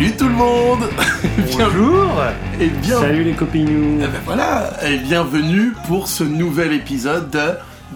Salut tout le monde Bonjour Et bien... Salut les copinous Eh ben voilà, et bienvenue pour ce nouvel épisode de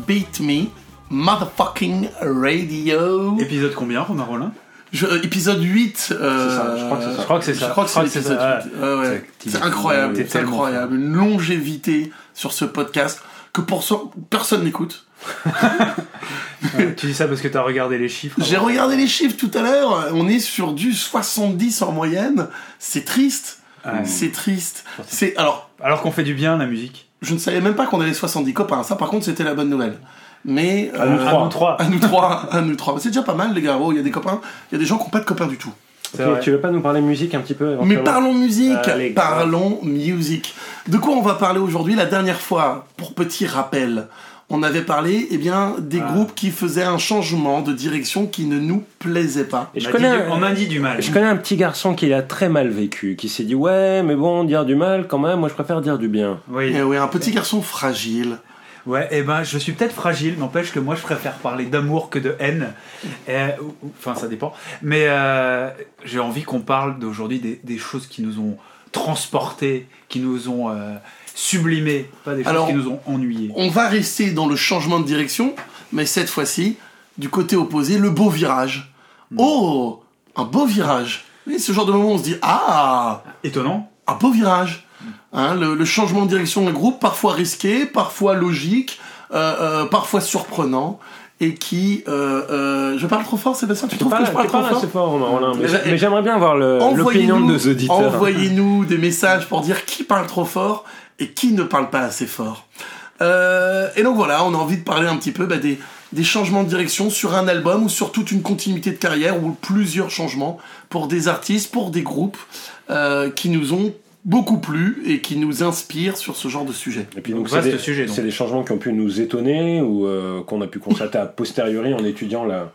Beat Me Motherfucking Radio. Épisode combien, Romain Rollin? Je- euh, épisode 8. euh, ça, je crois que c'est ça. Je crois que c'est Je ça. crois que c'est Je crois que c'est l'épisode ça, 8. Ouais, ouais. C'est- C'est incroyable, c'est incroyable. Une longévité sur ce podcast que pour so- personne n'écoute. Ouais, Tu dis ça parce que t'as regardé les chiffres J'ai regardé les chiffres tout à l'heure, on est sur du 70 en moyenne. C'est triste. Ouais. C'est triste. C'est alors, Alors qu'on fait du bien, la musique. je ne savais même pas qu'on avait 70 copains. Ça, par contre, c'était la bonne nouvelle. Mais À nous euh, trois. À nous trois. à nous trois, à nous trois. C'est déjà pas mal, les gars. Oh, il y a des copains. Il y a des gens qui n'ont pas de copains du tout. C'est Ok, vrai. Tu veux pas nous parler musique un petit peu Mais parlons musique, Allez, parlons musique. De quoi on va parler aujourd'hui La dernière fois, pour petit rappel, on avait parlé eh bien, des Ah. groupes qui faisaient un changement de direction qui ne nous plaisait pas. Et je on, a connais, dit un, du, on a dit du mal. je connais un petit garçon qui l'a très mal vécu, qui s'est dit ouais mais bon dire du mal quand même, moi je préfère dire du bien. Oui. Eh oui, un petit garçon fragile. Ouais, et ben je suis peut-être fragile, n'empêche que moi je préfère parler d'amour que de haine. Enfin, ça dépend. Mais euh, j'ai envie qu'on parle d'aujourd'hui des, des choses qui nous ont transportés, qui nous ont euh, sublimés, pas des choses Alors, qui nous ont ennuyés. On va rester dans le changement de direction, mais cette fois-ci, du côté opposé, le beau virage. Hmm. Oh, un beau virage. Oui, ce genre de moment on se dit Ah, Étonnant. un beau virage. Hein, le, le changement de direction d'un groupe, parfois risqué, parfois logique, euh, euh, parfois surprenant, et qui... euh, euh, je parle trop fort, Sébastien Tu Tu trouves que parles, je parle trop parles fort assez fort Romain mais, Mais j'ai- j'ai- mais j'aimerais bien avoir le- l'opinion de nos auditeurs. Envoyez-nous des messages pour dire qui parle trop fort et qui ne parle pas assez fort. Euh, et donc voilà, on a envie de parler un petit peu bah, des, des changements de direction sur un album ou sur toute une continuité de carrière ou plusieurs changements pour des artistes, pour des groupes euh, qui nous ont beaucoup plu et qui nous inspirent sur ce genre de sujet. Et puis Donc, c'est des, sujet, donc. c'est des changements qui ont pu nous étonner ou euh, qu'on a pu constater a posteriori en étudiant la,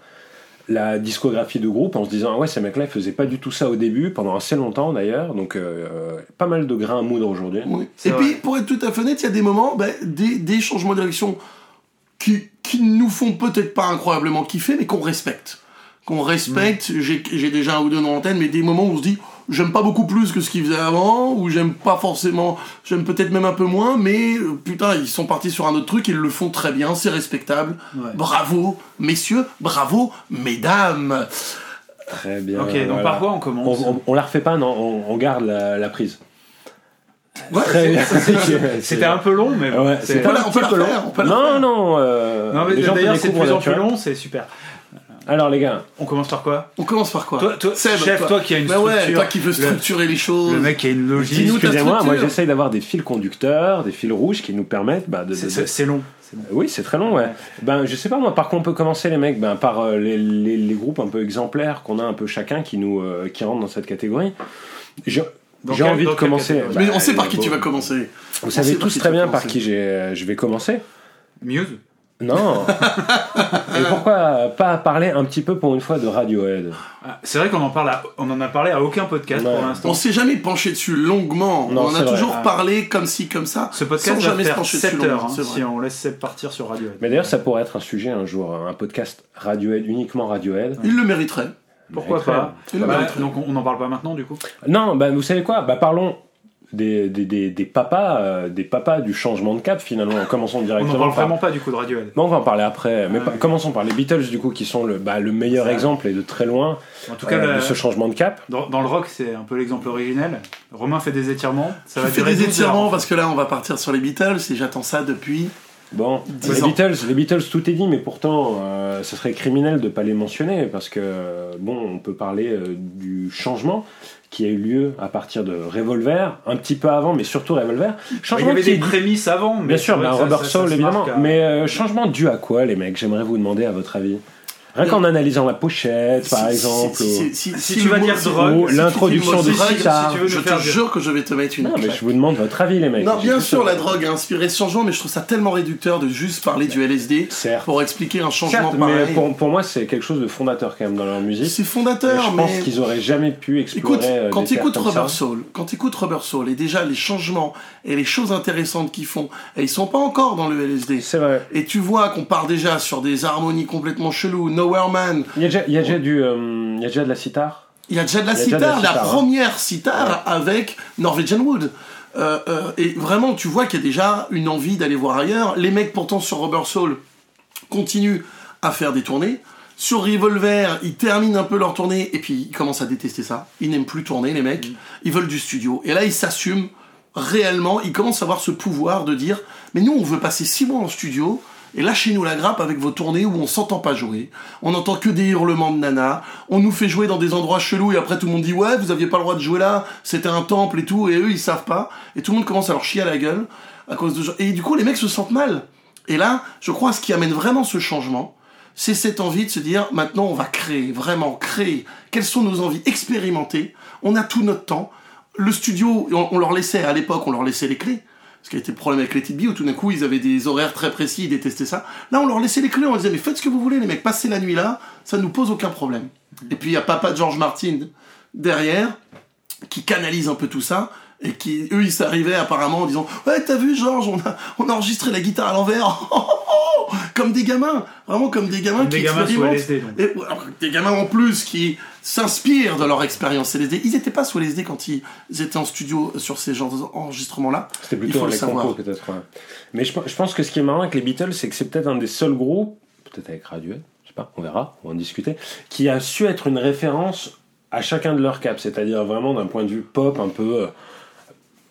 la discographie de groupe en se disant ah ouais ces mecs-là ils faisaient pas du tout ça au début pendant assez longtemps d'ailleurs donc euh, euh, pas mal de grains à moudre aujourd'hui. Oui. Et puis, pour être tout à fait honnête, il y a des moments, bah, des, des changements de direction qui, qui nous font peut-être pas incroyablement kiffer, mais qu'on respecte. Qu'on respecte, Mm. j'ai j'ai déjà un ou deux dans l'antenne, mais des moments où on se dit, j'aime pas beaucoup plus que ce qu'ils faisaient avant, ou j'aime pas forcément, j'aime peut-être même un peu moins, mais euh, putain, ils sont partis sur un autre truc, ils le font très bien, c'est respectable. Ouais. Bravo, messieurs, bravo, mesdames. Très bien. Ok, donc voilà. par quoi on commence on, on la refait pas non on, on garde la, la prise. Ouais, Très bien. C'était un peu long, mais Ouais, c'est- c'était on peut un petit peu long. Non non. euh, Non, mais d'ailleurs, c'est de plus en plus long, c'est super. Alors les gars, On commence par quoi On commence par quoi Toi, toi Seb, chef, toi, qui a une Bah ouais, structure. toi qui veux le- structurer les choses. Le mec qui a une logique. Excusez-moi, moi j'essaye d'avoir des fils conducteurs, des fils rouges qui nous permettent bah, de, de- C'est- long. long. Oui, c'est très long, ouais. Ben, je sais pas, moi, par quoi on peut commencer, les mecs? Ben, par euh, les, les- les groupes un peu exemplaires qu'on a un peu chacun qui nous euh, qui rentrent dans cette catégorie. J'ai envie de commencer. Bah, Mais on sait par qui bon, tu vas commencer. Vous on savez tous très bien par qui euh, je vais commencer. Muse Non. Et pourquoi pas parler un petit peu pour une fois de Radiohead? Ah, C'est vrai qu'on en parle, à- on en a parlé à aucun podcast Ouais. pour l'instant. On s'est jamais penché dessus longuement. Non, on a c'est vrai. toujours Ah. parlé comme ci, comme ça. Ce podcast sans va jamais se faire pencher 7 dessus heures longuement, hein, c'est si on laisse Seb partir sur Radiohead. Mais d'ailleurs, ça pourrait être un sujet un jour, un podcast Radiohead, uniquement Radiohead. Il le mériterait. Pourquoi Mériterait. pas Il le Bah, mériterait. Donc on on n'en parle pas maintenant du coup Non, bah, vous savez quoi? Bah, parlons des, des, des, des papas, euh, des papas du changement de cap finalement. Commençons On directement. n'en parle par- vraiment pas du coup de Radiohead. On va en parler après, mais Ouais. pa- commençons par les Beatles du coup qui sont le, bah, le meilleur exemple et de très loin En tout cas, euh, la- de ce changement de cap. dans, dans le rock, c'est un peu l'exemple originel. Romain fait des étirements. Ça Je va fais durer des 12 heures. étirements parce que là, on va partir sur les Beatles et j'attends ça depuis. Bon, les. Beatles, les Beatles, tout est dit, mais pourtant, euh, ce serait criminel de pas les mentionner parce que bon, on peut parler euh, du changement qui a eu lieu à partir de Revolver, un petit peu avant, mais surtout Revolver. Il y Changement avait qui des prémices avant. mais Bien sûr, bah, ça Soul évidemment, à- mais euh, changement dû à quoi, les mecs? J'aimerais vous demander à votre avis. Rien qu'en analysant la pochette, par exemple. Si, ou- si, si, Si si tu vas dire drogue, ou si tu l'introduction de veux Je te jure que je vais te mettre une Non, mais je vous demande votre avis, les mecs. Non, bien sûr, la drogue a inspiré ce changement, mais je trouve ça tellement réducteur de juste parler du LSD Certes. pour expliquer un changement Certes, mais pareil. pour, pour moi, c'est quelque chose de fondateur quand même dans leur musique. C'est Mais fondateur, je pense mais. qu'ils auraient jamais pu explorer. Écoute, euh, quand des tu écoutes terres comme Rubber ça. Soul, quand tu écoutes Rubber Soul, et déjà les changements et les choses intéressantes qu'ils font, et ils sont pas encore dans le LSD. C'est vrai. Et tu vois qu'on part déjà sur des harmonies complètement cheloues, Nowhere Man. Il y a déjà, il y a déjà du, euh, il y a déjà de la sitar. Il y a déjà de la sitar, la, première sitar avec Norwegian Wood. Euh, euh, et vraiment, tu vois qu'il y a déjà une envie d'aller voir ailleurs. Les mecs, pourtant, sur Rubber Soul, continuent à faire des tournées. Sur Revolver, ils terminent un peu leur tournée et puis ils commencent à détester ça. Ils n'aiment plus tourner, les mecs. Ils veulent du studio. Et là, ils s'assument réellement. Ils commencent à avoir ce pouvoir de dire Mais nous, on veut passer six mois en studio et lâchez-nous la grappe avec vos tournées où on s'entend pas jouer. On n'entend que des hurlements de nana. On nous fait jouer dans des endroits chelous et après tout le monde dit Ouais, vous aviez pas le droit de jouer là. C'était un temple et tout. Et eux, ils savent pas. Et tout le monde commence à leur chier à la gueule à cause de Et du coup, les mecs se sentent mal. Et là, je crois, ce qui amène vraiment ce changement, c'est cette envie de se dire, maintenant, on va créer, vraiment créer. Quelles sont nos envies Expérimenter. On a tout notre temps. Le studio, on, on leur laissait, à l'époque, on leur laissait les clés. Ce qui a été le problème avec les Tidby, où tout d'un coup, ils avaient des horaires très précis, ils détestaient ça. Là, on leur laissait les clés, on leur disait, mais faites ce que vous voulez, les mecs, passez la nuit là, ça ne nous pose aucun problème. Et puis, il y a papa George Martin derrière, qui canalise un peu tout ça et qui eux ils s'arrivaient apparemment en disant ouais t'as vu Georges on a on a enregistré la guitare à l'envers comme des gamins vraiment comme des gamins Des qui gamins sous expérimentent. LSD, donc. Et, alors, des gamins en plus qui s'inspirent de leur expérience LSD ils étaient pas sous LSD quand ils étaient en studio sur ces genres d'enregistrements là C'était plutôt faut dans le les savoir. compos peut-être. ouais. Mais je, je pense que ce qui est marrant avec les Beatles, c'est que c'est peut-être un des seuls groupes, peut-être avec Radiohead, je sais pas, on verra, on va en discuter, qui a su être une référence à chacun de leurs caps, c'est-à-dire vraiment d'un point de vue pop un peu euh,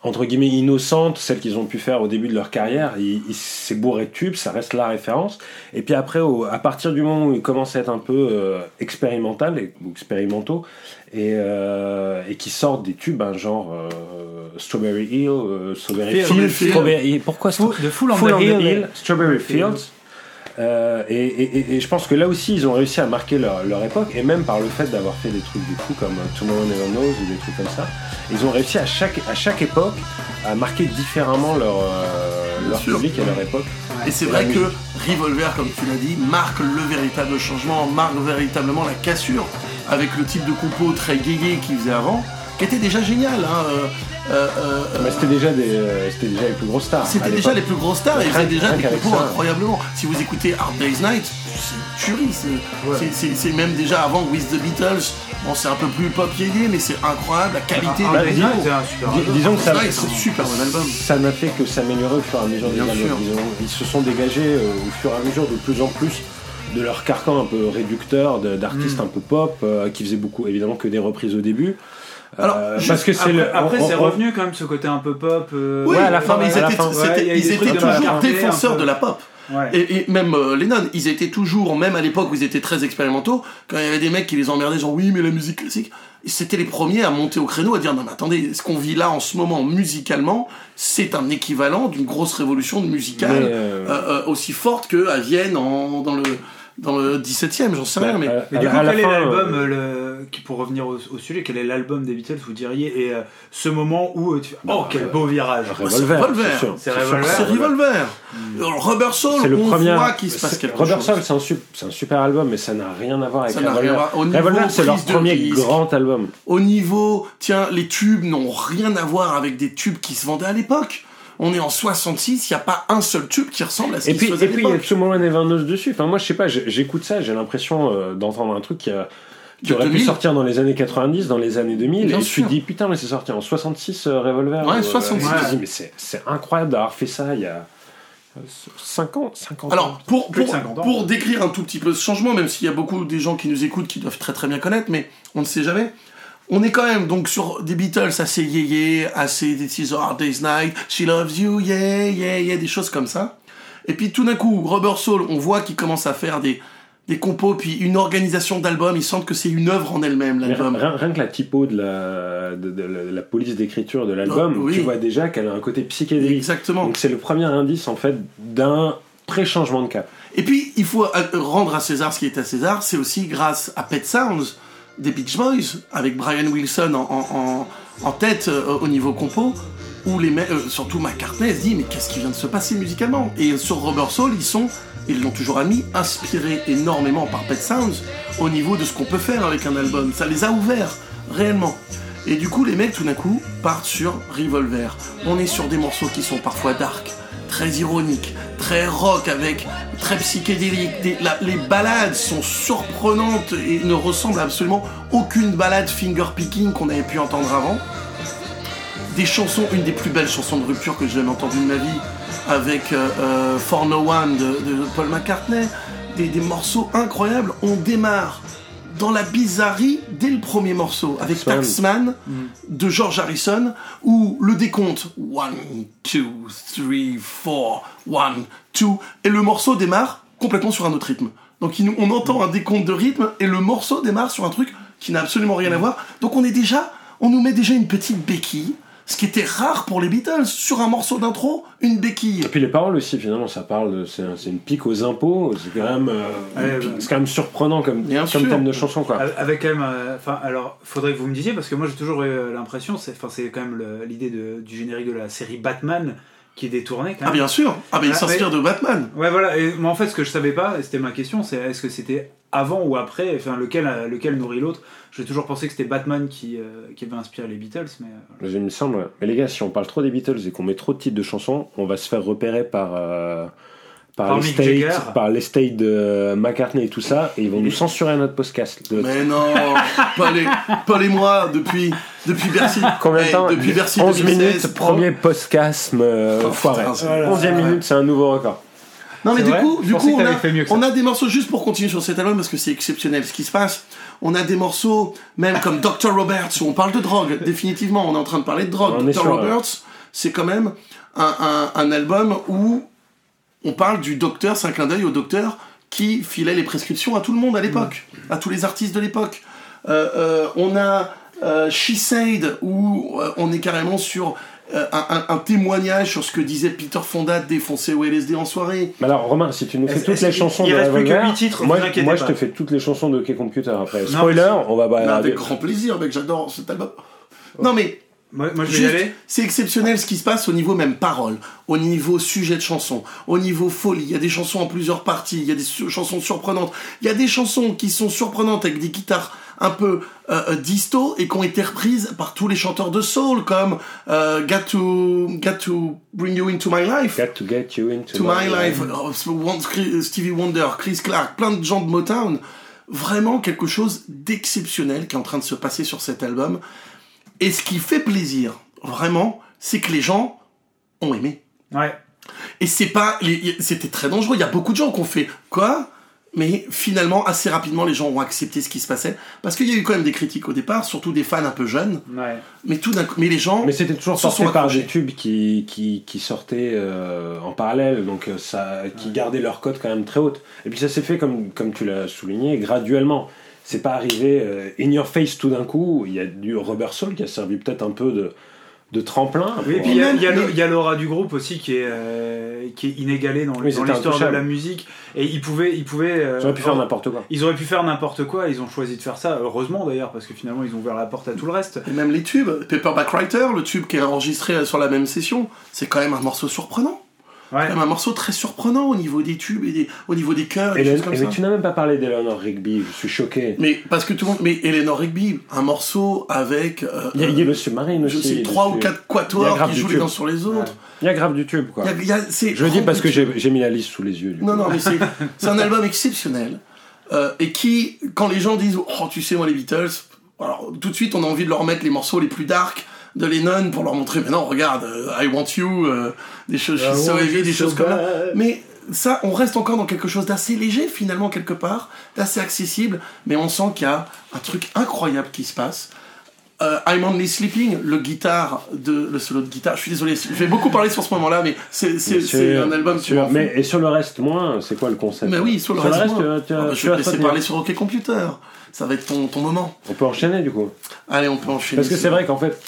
entre guillemets innocente, celle qu'ils ont pu faire au début de leur carrière. Il, il- c'est bourré de tubes, ça reste la référence. Et puis après, au- à partir du moment où ils commencent à être un peu euh, expérimental et- ou expérimentaux et, euh, et qui sortent des tubes, hein, genre euh, Strawberry Hill, euh, Strawberry Field. Fields, Field. Strawberry- pourquoi de Full Full on the Hill. Hill, Strawberry Fields. Euh, et, et- et- et je pense que là aussi, ils ont réussi à marquer leur, leur époque, et même par le fait d'avoir fait des trucs du coup comme Tomorrow Never Knows ou des trucs comme ça, ils ont réussi à chaque, à chaque époque à marquer différemment leur, euh, leur public et leur époque. Et c'est vrai que Revolver, comme tu l'as dit, marque le véritable changement, marque véritablement la cassure avec le type de compo très gayé qu'ils faisaient avant, qui était déjà génial. Hein. Euh, euh, Mais c'était déjà, des, euh, c'était déjà les plus grosses stars. C'était déjà les plus grosses stars et ils faisaient déjà des ça. incroyablement. Si vous écoutez Hard Day's Night, c'est une tuerie. c'est- c'est- C'est c'est même déjà avant With the Beatles. Bon, c'est un peu plus pop mais c'est incroyable la qualité Ah, Bah, des disons- Night, c'est un super Dis- album. disons que ça, super bon album. Ça n'a fait que s'améliorer au fur et à mesure des sûr. Ils, ont- ils se sont dégagés euh, au fur et à mesure de plus en plus de leur carcan un peu réducteur d'artistes Mm. un peu pop euh, qui faisaient beaucoup évidemment que des reprises au début. Alors, Euh, juste parce que c'est Après, le après, c'est revenu quand même ce côté un peu pop. euh, Oui, Ouais, à la fin, non, mais ils étaient, Ouais, ils étaient toujours défenseurs de la pop. Ouais. Et, et même euh, Lennon, ils étaient toujours, même à l'époque où ils étaient très expérimentaux, quand il y avait des mecs qui les emmerdaient, genre oui, mais la musique classique, c'était les premiers à monter au créneau, à dire non, mais attendez, ce qu'on vit là en ce moment musicalement, c'est un équivalent d'une grosse révolution musicale euh, euh, euh, aussi forte que à Vienne en, dans le dans le 17e, j'en sais rien, mais. à- Mais à du coup, à quel est fin, l'album, euh, euh, le... pour revenir au, au sujet, quel est l'album des Beatles, vous diriez, et euh, ce moment où euh, tu fais, oh, quel beau virage c'est Revolver. C'est Revolver. Rubber Soul, C'est le on premier. voit qu'il se passe c'est- quelque Rubber chose. Soul, c'est un, super album, mais ça n'a rien à voir avec Ça Revolver. c'est leur premier risque. grand album. au niveau, tiens, les tubes n'ont rien à voir avec des tubes qui se vendaient à l'époque. On est en 66, il n'y a pas un seul tube qui ressemble à ce Et qui puis, se faisait et à puis il y a. Tomorrow Never Knows dessus. Enfin, moi, je sais pas, j'écoute ça, j'ai l'impression euh, d'entendre un truc qui, a- qui De aurait pu 2000. sortir dans les années 90, dans les années 2000. Bien et sûr. tu te dis, putain, mais c'est sorti en 66 euh, Revolver. Ouais, Euh, 66. et tu te dis, mais c'est incroyable d'avoir fait ça il y a 5 ans, 50 ans. Alors, pour, pour, 50 ans. pour décrire un tout petit peu ce changement, même s'il y a beaucoup des gens qui nous écoutent qui doivent très très bien connaître, mais on ne sait jamais. On est quand même donc sur des Beatles assez yéyé, assez This is a hard day's night, She loves you, yeah, yeah, yeah, des choses comme ça. Et puis tout d'un coup, Rubber Soul, on voit qu'il commence à faire des, des compos, puis une organisation d'album, ils sentent que c'est une œuvre en elle-même, l'album. rien, rien que la typo de la, de, de la, la police d'écriture de l'album, Oh, oui. tu vois déjà qu'elle a un côté psychédélique. Exactement. Donc c'est le premier indice en fait d'un pré-changement de cap. Et puis, il faut euh, rendre à César ce qui est à César, c'est aussi grâce à Pet Sounds des Beach Boys, avec Brian Wilson en, tête euh, au niveau compo, où les mecs, euh, surtout McCartney, se dit mais qu'est-ce qui vient de se passer musicalement? Et sur Rubber Soul, ils sont, ils l'ont toujours admis, inspirés énormément par Pet Sounds au niveau de ce qu'on peut faire avec un album. Ça les a ouverts, réellement. Et du coup, les mecs, tout d'un coup, partent sur Revolver. On est sur des morceaux qui sont parfois dark, très ironiques, très rock, avec très psychédélique. Les balades sont surprenantes et ne ressemblent absolument aucune balade finger picking qu'on avait pu entendre avant. Des chansons, une des plus belles chansons de rupture que j'ai jamais entendues de ma vie, avec euh, euh, For No One de, Paul McCartney. Des morceaux incroyables. On démarre dans la bizarrerie dès le premier morceau, avec Taxman. Taxman de George Harrison, où le décompte 1, 2, 3, 4, 1, 2, et le morceau démarre complètement sur un autre rythme. Donc il on entend un décompte de rythme et le morceau démarre sur un truc qui n'a absolument rien à voir. Donc on est déjà, on nous met déjà une petite béquille, ce qui était rare pour les Beatles. Sur un morceau d'intro, une béquille. Et puis les paroles aussi, finalement, ça parle, de- c'est un- c'est une pique aux impôts, c'est quand même, euh, Ouais, bah. c'est quand même surprenant comme, thème de chanson, quoi. Avec quand même, euh, alors, faudrait que vous me disiez parce que moi j'ai toujours eu euh, l'impression, c'est, enfin, c'est quand même l'idée du générique de la série Batman qui est détourné quand Ah même. bien sûr. Ah ben il Ah, s'inspire de Batman. Ouais, voilà. Et moi, en fait, ce que je savais pas, et c'était ma question, c'est est-ce que c'était avant ou après, enfin, lequel, lequel nourrit l'autre? J'ai toujours pensé que c'était Batman qui, euh, qui avait inspiré les Beatles, mais euh, Il me semble. Mais les gars, si on parle trop des Beatles et qu'on met trop de titres de chansons, on va se faire repérer par. euh, Par l'estate, par l'estate de McCartney et tout ça, et ils vont nous censurer notre podcast. Le- Mais non, Paul et, Paul et moi, depuis, depuis Bercy. Combien de Eh, temps Depuis Bercy 11 2016. minutes, premier podcast euh, Oh, foiré. putain, c'est- 11e Ouais. minute, c'est un nouveau record. Non mais du coup, du coup on, a, on des morceaux juste pour continuer sur cet album parce que c'est exceptionnel ce qui se passe. On a des morceaux même comme Dr Roberts où on parle de drogue. Définitivement, on est en train de parler de drogue. On Dr sur, Roberts, c'est quand même un, un, un album où on parle du docteur, c'est un clin d'œil au docteur qui filait les prescriptions à tout le monde à l'époque, à tous les artistes de l'époque. Euh, euh, on a euh, She Said où euh, on est carrément sur euh, un, un- témoignage sur ce que disait Peter Fonda de défoncer au LSD en soirée. Mais alors, Romain, si tu nous fais toutes les chansons il de reste plus que Revolver, huit titres, moi, moi je te fais toutes les chansons de OK Computer après. Spoiler, on va bah, avec grand plaisir, mec, j'adore cet album. Non mais moi, moi, je vais y Juste, aller. c'est exceptionnel ce qui se passe au niveau même parole, au niveau sujet de chanson, au niveau folie. Il y a des chansons en plusieurs parties, il y a des su- chansons surprenantes. Il y a des chansons qui sont surprenantes avec des guitares un peu euh, euh, disto et qui ont été reprises par tous les chanteurs de soul comme euh, Got to Got to Bring You Into My Life. Got to get you into To My Life, oh, Stevie Wonder, Chris Clark, plein de gens de Motown. Vraiment quelque chose d'exceptionnel qui est en train de se passer sur cet album. Et ce qui fait plaisir, vraiment, c'est que les gens ont aimé. Ouais. Et c'est pas, c'était très dangereux. Il y a beaucoup de gens qui ont fait quoi? Mais finalement, assez rapidement, les gens ont accepté ce qui se passait. Parce qu'il y a eu quand même des critiques au départ, surtout des fans un peu jeunes. Ouais. Mais tout d'un coup, mais les gens. Mais c'était toujours sont par des tubes qui, qui, qui sortaient euh, en parallèle, donc euh, ça, qui gardaient leur cote quand même très haute. Et puis ça s'est fait, comme, comme tu l'as souligné, graduellement. C'est pas arrivé euh, in your face tout d'un coup. Il y a du Rubber Soul qui a servi peut-être un peu de, de tremplin. Oui, et puis il y a- même- il y, a le- mais- il y a l'aura du groupe aussi qui est, euh, qui est inégalée dans, Oui, dans c'était l'histoire de la musique. Et ils pouvaient. Ils, pouvaient, euh, Ils auraient pu faire n'importe quoi. ils auraient pu faire n'importe quoi, ils ont choisi de faire ça, heureusement d'ailleurs, parce que finalement ils ont ouvert la porte à tout le reste. Et même les tubes, Paperback Writer, le tube qui est enregistré sur la même session, c'est quand même un morceau surprenant. Ouais. C'est quand même un morceau très surprenant au niveau des tubes et des, au niveau des chœurs et Et des le- choses comme et ça. mais tu n'as même pas parlé d'Eleanor Rigby, je suis choqué. Mais parce que tout le monde. Mais Eleanor Rigby, un morceau avec. euh, Il y a, il y a le Submarine je aussi. sais, trois ou quatre quatuors qui jouent les uns sur les autres. Il y a grave du tube, quoi. Il y a- il y a- c'est Je le dis parce que j'ai mis la liste sous les yeux. du Non, coup. non, mais c'est c'est un album exceptionnel. euh, et qui, quand les gens disent Oh, tu sais, moi, les Beatles, alors tout de suite, on a envie de leur mettre les morceaux les plus dark de Lennon pour leur montrer Mais non, regarde, euh, I Want You, euh, des choses, so heavy, you des choses comme ça. Mais ça, on reste encore dans quelque chose d'assez léger, finalement, quelque part, d'assez accessible, mais on sent qu'il y a un truc incroyable qui se passe. Euh, I'm Only Sleeping, le guitare de le solo de guitare. Je suis désolé, je vais beaucoup parler sur ce moment-là, mais c'est un album fout. Mais et sur le reste moins, c'est quoi le concept? Mais oui, sur le reste, tu Ah bah, tu je vais te laisser parler sur OK Computer. Ça va être ton, ton moment. On peut enchaîner du coup. Allez, on peut enchaîner. Parce que c'est vrai qu'en fait,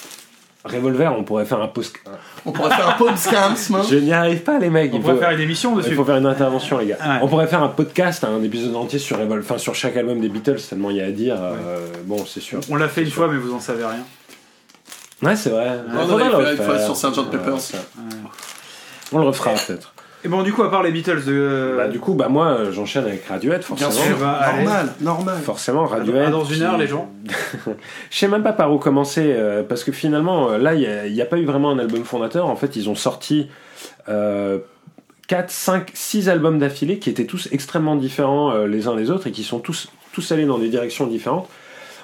Revolver, on pourrait faire un post. On pourrait faire un hein. Je n'y arrive pas, les mecs. On Il pourrait faut, faire une émission il dessus. faut faire une intervention, les gars. Ouais. On pourrait faire un podcast, un épisode entier sur Revolver, enfin sur chaque album des Beatles, tellement il y a à dire. euh, bon, c'est sûr. On l'a fait une fois, mais vous en savez rien. Ouais, c'est vrai. on le fait une fois sur Sgt. Pepper's. On le refera peut-être. Et bon, du coup, à part les Beatles de. Bah, du coup, bah, moi, euh, j'enchaîne avec Radiohead, Bien forcément. sûr, bah, allez. normal, normal. Forcément, Radiohead. Ah, dans une qui- heure, les gens. Je sais même pas par où commencer, euh, parce que finalement, euh, là, il n'y a, pas eu vraiment un album fondateur. En fait, ils ont sorti euh, 4, 5, 6 albums d'affilée qui étaient tous extrêmement différents euh, les uns les autres et qui sont tous, tous allés dans des directions différentes.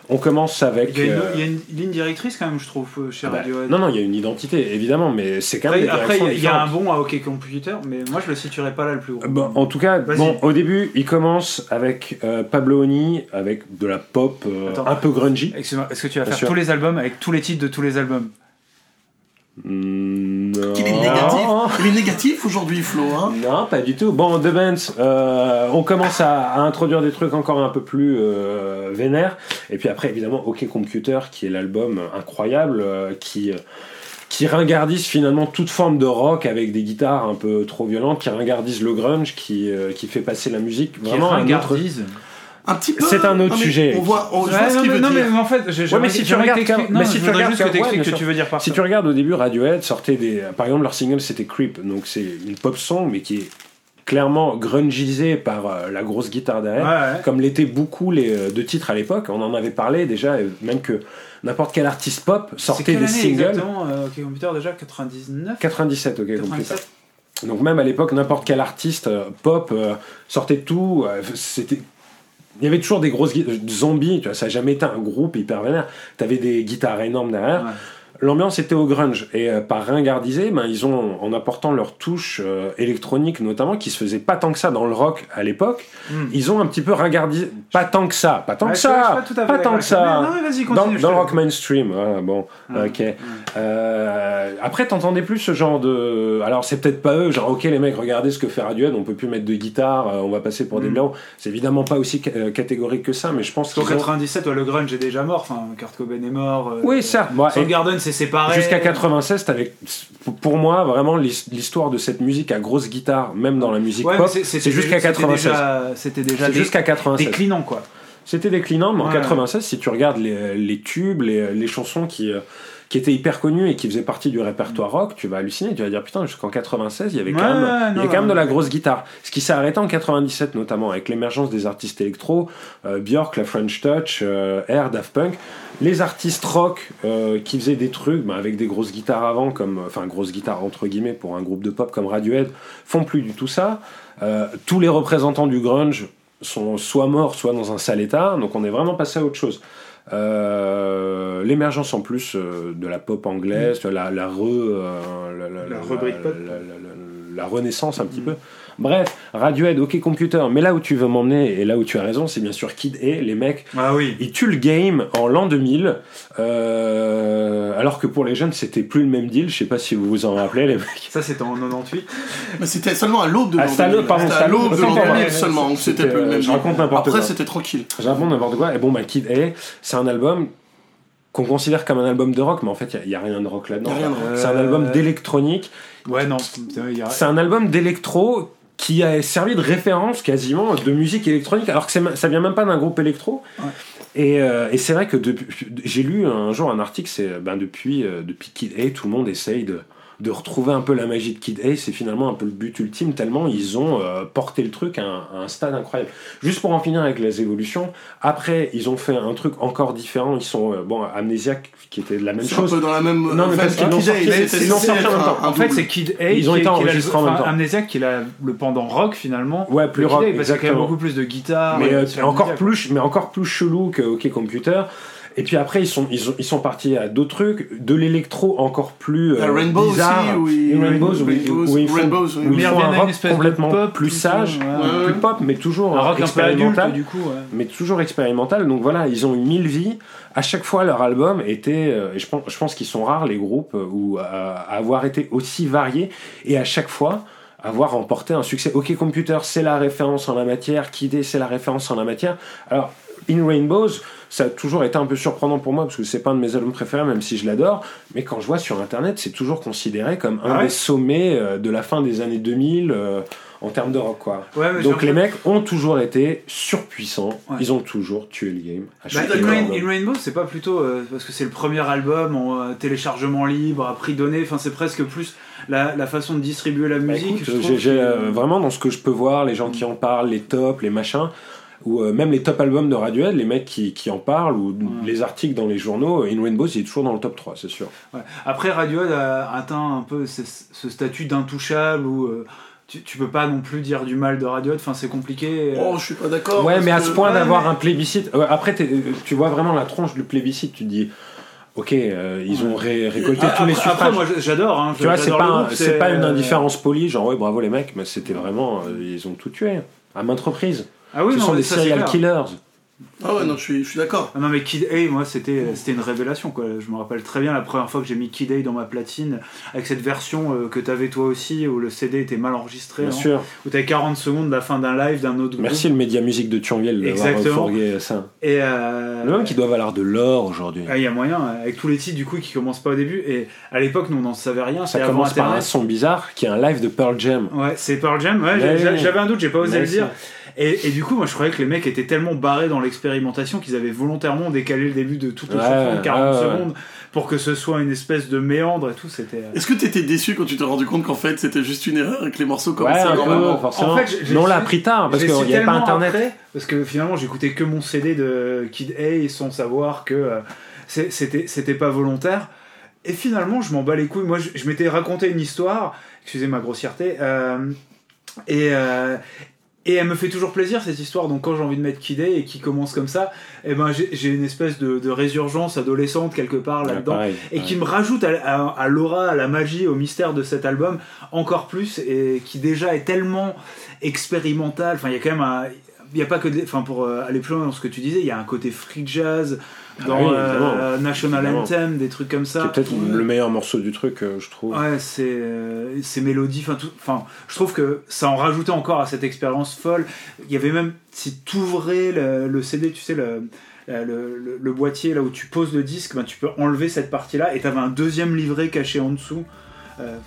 On commence avec. Il y, a une, euh, il y a une ligne directrice quand même, je trouve, euh, chez ah bah, Radiohead. non, non, il y a une identité, évidemment, mais c'est quand même Après, il y a- un bon à OK Computer, mais moi je le situerais pas là le plus gros. Bon, en tout cas, bon, au début, il commence avec euh, Pablo Honey, avec de la pop euh, Attends. un peu grungy. Excuse-moi, est-ce que tu vas Bien faire sûr. tous les albums avec tous les titres de tous les albums? Mm, Qu'il est négatif. Il est négatif aujourd'hui, Flo. Hein Non, pas du tout. Bon, The Bands, euh, on commence à, à introduire des trucs encore un peu plus euh, vénères. Et puis après, évidemment, OK Computer, qui est l'album incroyable, euh, qui, euh, qui ringardise finalement toute forme de rock avec des guitares un peu trop violentes, qui ringardise le grunge, qui, euh, qui fait passer la musique vraiment à un autre... ringardise. Un petit peu. C'est un autre Non, sujet. On voit, on, je Ouais, vois ce non, qu'il mais, veut non, dire. mais en fait, j'ai- Ouais, mais si tu regardes mais si tu regardes juste que quand- ouais, t'expliques bien ce que sûr. tu veux dire par Si ça. tu regardes au début, Radiohead sortait des. Par exemple, leur single c'était Creep, donc c'est une pop song, mais qui est clairement grungisée par euh, la grosse guitare derrière. Ouais, ouais. Comme l'étaient beaucoup les euh, de titres à l'époque, on en avait parlé déjà, euh, même que n'importe quel artiste pop sortait des année singles. exactement euh, OK Computer déjà 99 97, ok, computer. 97 Donc même à l'époque, n'importe quel artiste euh, pop euh, sortait de tout. euh, c'était il y avait toujours des grosses euh, zombies, tu vois, ça n'a jamais été un groupe hyper vénère. T'avais des guitares énormes derrière. L'ambiance était au grunge et euh, par ringardisé, ben, ils ont en apportant leur touche euh, électronique notamment qui se faisait pas tant que ça dans le rock à l'époque, Hmm. ils ont un petit peu ringardisé pas tant que ça, pas tant Ouais, que ça, pas tant que ça. Non, Dans, le rock mainstream, voilà, bon, Ouais, ok. ouais. Euh, après, t'entendais plus ce genre de. Alors, c'est peut-être pas eux, genre, ok, les mecs, regardez ce que fait Radiohead, on peut plus mettre de guitare, euh, on va passer pour des blaireaux. C'est évidemment pas aussi ca- catégorique que ça, mais je pense ont- 97, ouais, le grunge est déjà mort. Enfin, Kurt Cobain est mort. Oui. Bon, et Soundgarden s'est séparé. Jusqu'à 96, t'avais, pour moi, vraiment, l'his- l'histoire de cette musique à grosse guitare, même dans la musique Ouais, pop, c'est- jusqu'à déjà- 96. C'était déjà jusqu'à 96. déclinant, quoi. C'était déclinant, mais en Ouais. 96, si tu regardes les, les tubes, les, les chansons qui, euh, qui étaient hyper connues et qui faisaient partie du répertoire rock, tu vas halluciner. Tu vas dire, putain, jusqu'en 96, il y avait quand même, ouais, il y non, avait quand même non, de la grosse guitare. Ce qui s'est arrêté en 97, notamment, avec l'émergence des artistes électro, euh, Björk, la French Touch, euh, Air, Daft Punk. Les artistes rock euh, qui faisaient des trucs bah, avec des grosses guitares avant, comme, enfin, grosses guitares entre guillemets pour un groupe de pop comme Radiohead, font plus du tout ça. Euh, tous les représentants du grunge sont soit morts, soit dans un sale état, donc on est vraiment passé à autre chose. Euh, L'émergence en plus euh, de la pop anglaise, la, la, re, euh, la, la- La renaissance un petit peu. Bref, Radiohead, OK Computer, mais là où tu veux m'emmener, et là où tu as raison, c'est bien sûr Kid A, les mecs, Ah oui. ils tuent le game en l'an 2000, euh, alors que pour les jeunes, c'était plus le même deal, je sais pas si vous vous en rappelez, les mecs. Ça, c'était en 98. Mais c'était seulement à l'aube de Ah, l'an c'était à 2000. l'aube, pardon, C'était c'était à l'aube de l'an autant pour moi. 2000 seulement, donc c'était plus le même je raconte n'importe Après, quoi. c'était tranquille. Je raconte n'importe quoi, et bon, bah Kid A, c'est un album qu'on considère comme un album de rock, mais en fait, il n'y a, rien de rock là-dedans. Y a rien de rock. C'est un album d'électronique. Ouais, non. C'est un album d'électro qui a servi de référence quasiment de musique électronique, alors que ça vient même pas d'un groupe électro. Ouais. Et, euh, et c'est vrai que j'ai lu un jour un article, c'est ben depuis, euh, depuis Kid A, tout le monde essaye de, de retrouver un peu la magie de Kid A. C'est finalement un peu le but ultime, tellement ils ont euh, porté le truc à un, à un stade incroyable. Juste pour en finir avec les évolutions, après ils ont fait un truc encore différent. Ils sont, euh, bon, Amnesiac qui était de la même C'est un chose. peu dans la même. Non, mais veine parce qu'ils l'ont sorti- en En fait, c'est Kid A. Ils ont qui- été qui a le- enregistrés en même temps. Amnesiac, qui a le pendant rock finalement. Ouais, plus rock, Parce qu'il y a quand même exactement. beaucoup plus de guitare. mais euh, encore plus mais encore plus chelou que OK Computer et puis après ils sont ils, ont- ils sont partis à d'autres trucs de l'électro encore plus euh, Rainbow bizarre aussi, où Rainbows, où, Rainbows, où ils font, Rainbows, oui. où ils font un rock complètement pop, plus sage ouais. plus pop mais toujours Un rock un expérimental adulte, du coup. ouais. mais toujours expérimental. Donc voilà, ils ont eu mille vies. À chaque fois, leur album était, euh, et je pense, je pense qu'ils sont rares les groupes euh, où, à, à avoir été aussi variés et à chaque fois avoir remporté un succès. OK Computer, c'est la référence en la matière. Kid A, c'est la référence en la matière. Alors, In Rainbows, ça a toujours été un peu surprenant pour moi parce que c'est pas un de mes albums préférés, même si je l'adore. Mais quand je vois sur internet, c'est toujours considéré comme un Ah ouais des sommets euh, de la fin des années 2000 euh, en termes de rock, quoi. Ouais, mais Donc les mecs ont toujours été surpuissants, Ouais. ils ont toujours tué le game. Bah, In, In Rainbow, c'est pas plutôt euh, parce que c'est le premier album en euh, téléchargement libre, à prix donné. Enfin, c'est presque plus la, la façon de distribuer la Bah, musique. écoute, je trouve j'ai- j'ai, que- vraiment dans ce que je peux voir, les gens qui en parlent, les tops, les machins, ou euh, même les top albums de Radiohead, les mecs qui, qui en parlent, ou les articles dans les journaux, In Rainbows il est toujours dans le top 3, c'est sûr. Ouais. Après, Radiohead a atteint un peu ce, ce statut d'intouchable où euh, tu, tu peux pas non plus dire du mal de Radiohead. Enfin, c'est compliqué. euh. Oh, je suis pas d'accord. Ouais, mais à que- ce point ouais, d'avoir mais- un plébiscite. après, tu vois vraiment la tronche du plébiscite. Tu te dis, ok, euh, ils ont ré- récolté Ah, tous les suffrages. après, moi j'adore. Hein, tu vois, c'est pas, c'est pas une indifférence polie, genre ouais, bravo les mecs, mais c'était vraiment. euh, ils ont tout tué. À maintes reprises. Ah oui, Ce non, sont mais des serial killers. Ah ouais, non, je suis, je suis d'accord. Ah non mais Kid A, moi c'était c'était une révélation quoi. Je me rappelle très bien la première fois que j'ai mis Kid A dans ma platine avec cette version euh, que t'avais toi aussi où le CD était mal enregistré, Bien hein, sûr. où t'avais 40 secondes de la fin d'un live d'un autre groupe. Merci le média musique de Thionville d'avoir Exactement. fourgué ça. Et euh, Le même qui doit valoir de l'or aujourd'hui. ah, il y a moyen avec tous les titres du coup qui commencent pas au début et à l'époque nous on n'en savait rien. Ça commence par un son bizarre qui est un live de Pearl Jam. Ouais, c'est Pearl Jam. Ouais, Ouais, j'a- ouais. j'avais un doute, j'ai pas osé le dire. Et, et du coup, moi, je croyais que les mecs étaient tellement barrés dans l'expérimentation qu'ils avaient volontairement décalé le début de toutes les Ouais, chansons de 40 ouais, ouais. secondes pour que ce soit une espèce de méandre et tout. C'était. euh, Est-ce que t'étais déçu quand tu t'es rendu compte qu'en fait c'était juste une erreur et que les morceaux commençaient un normalement peu, forcément. En fait, j'ai- Mais on j'ai l'a appris tard parce qu'il n'y avait pas internet. après, parce que finalement, j'écoutais que mon CD de Kid A sans savoir que euh, c'était c'était pas volontaire. Et finalement, je m'en bats les couilles. Moi, je, je m'étais raconté une histoire, excusez ma grossièreté, euh, et, euh, et elle me fait toujours plaisir cette histoire. Donc, quand j'ai envie de mettre Kid et qui commence comme ça, eh ben, j'ai une espèce de, de résurgence adolescente quelque part là-dedans et ouais. qui me rajoute à, à- à l'aura, à la magie, au mystère de cet album encore plus et qui déjà est tellement expérimental. Enfin, il y a quand même un. Il n'y a pas que. des- Enfin, pour euh, aller plus loin dans ce que tu disais, il y a un côté free jazz dans Ah oui, euh. National Évidemment. Anthem, des trucs comme ça. est peut-être le meilleur morceau du truc, euh, je trouve. Ouais, c'est euh, ces mélodies, enfin, je trouve que ça en rajoutait encore à cette expérience folle. Il y avait même, si tu ouvrais le, le CD, tu sais, le, le, le- le boîtier là où tu poses le disque, ben, tu peux enlever cette partie-là et t'avais un deuxième livret caché en dessous. Euh,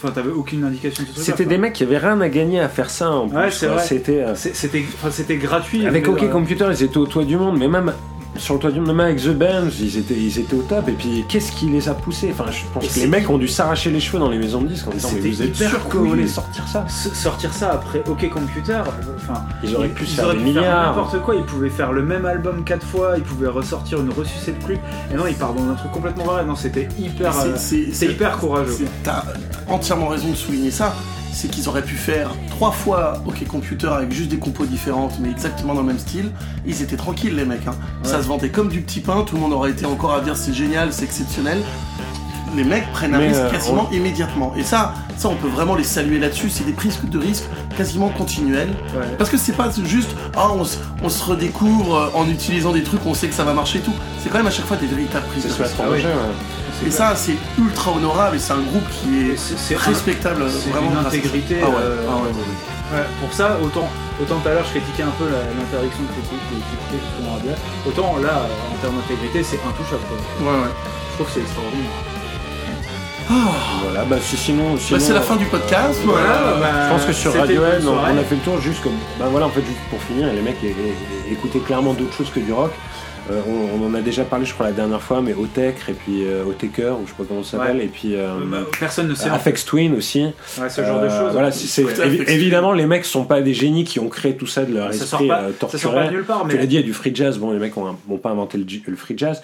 enfin, t'avais aucune indication de C'était des mecs qui avaient rien à gagner à faire ça en plus. Ouais, c'est vrai. C'était. euh, C'est- C'était enfin, c'était gratuit. Avec mais, OK euh, Computer, ils étaient au toit du monde, mais même sur le toit du monde, même avec The Bands, ils étaient, ils étaient au top. Et puis, qu'est-ce qui les a poussés? Enfin, je pense Et que les mecs ont dû s'arracher les cheveux dans les maisons de disques en disant Mais C'était vous êtes hyper sûr que cool. vous voulez sortir ça? S- sortir ça après OK Computer, enfin, Ils auraient pu se ils faire auraient des pu faire milliards. n'importe quoi. Ils pouvaient faire le même album quatre fois. Ils pouvaient ressortir une ressucée de clip. Et non, ils partent dans un truc complètement vrai. Non, c'était hyper, C'est- euh, hyper courageux. T'as entièrement raison de souligner ça. C'est qu'ils auraient pu faire trois fois OK Computer avec juste des compos différentes, mais exactement dans le même style. Ils étaient tranquilles, les mecs. hein. Ça se vendait comme du petit pain. Tout le monde aurait été encore à dire c'est génial, c'est exceptionnel. Les mecs prennent un Mais, risque euh, quasiment immédiatement. Et ça, ça, on peut vraiment les saluer là-dessus. C'est des prises de risques quasiment continuelles. Ouais. Parce que c'est pas juste, ah, on, se- on se redécouvre euh, en utilisant des trucs, on sait que ça va marcher et tout. C'est quand même à chaque fois des véritables prises de risque. Ah. Et ça, c'est ultra honorable et c'est un groupe qui Et est c'est- respectable. c'est vraiment une intégrité. Ah ouais, euh, ah ouais, ouais, ouais. ouais, pour ça, autant, autant tout à l'heure je critiquais un peu l'interdiction de justement Radiohead, autant là, en termes d'intégrité, c'est intouchable. quoi. Ouais, ouais. Je trouve que c'est extraordinaire. Voilà, bah c'est- sinon. Bah, sinon c'est la fin du podcast. Voilà, bah, Je pense que sur bonne on, on a fait le tour juste comme. Bah voilà, en fait, juste pour finir, les mecs écoutaient clairement d'autres choses que du rock. Euh, on, on en a déjà parlé, je crois, la dernière fois, mais Otech, et puis euh, ou je sais pas comment ça s'appelle, Ouais. et puis euh, Euh, bah, personne ne sait. en Afex Twin aussi. Ouais, ce genre de Euh, choses. Voilà, c'est- évi- évidemment, les mecs sont pas des génies qui ont créé tout ça de leur ça esprit pas, ça sort pas torturé. de nulle part, Tu l'as mais dit, il y a du free jazz. Bon, les mecs ont, ont pas inventé le, free jazz.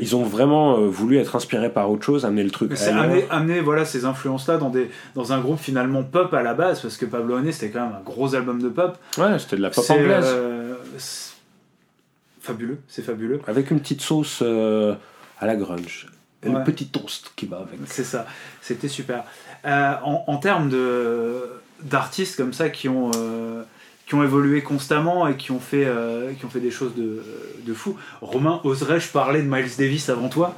Ils ont vraiment voulu être inspirés par autre chose, amener le truc Mais c'est amener, amener voilà, ces influences-là dans, des, dans un groupe finalement pop à la base, parce que Pablo Honey c'était quand même un gros album de pop. Ouais, c'était de la pop anglaise. C'est fabuleux, c'est fabuleux. Avec une petite sauce euh, à la grunge. Et Ouais. le petit toast qui va avec. C'est ça, c'était super. Euh, en, en termes de, d'artistes comme ça qui ont, euh, qui ont évolué constamment et qui ont fait, euh, qui ont fait des choses de, de fou, Romain, oserais-je parler de Miles Davis avant toi?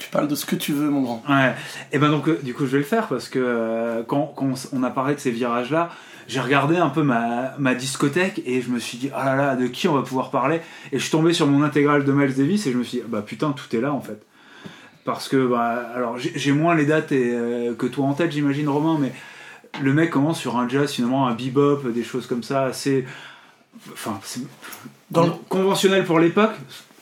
Tu parles de ce que tu veux, mon grand. Ouais. Et ben donc euh, du coup je vais le faire parce que euh, quand, quand on a parlé de ces virages là, j'ai regardé un peu ma, ma discothèque et je me suis dit ah là là de qui on va pouvoir parler? Et je suis tombé sur mon intégrale de Miles Davis et je me suis dit bah putain tout est là en fait. Parce que bah alors j'ai moins les dates et, euh, que toi en tête j'imagine Romain mais le mec commence sur un jazz finalement un bebop des choses comme ça assez enfin c'est Dans le- conventionnel pour l'époque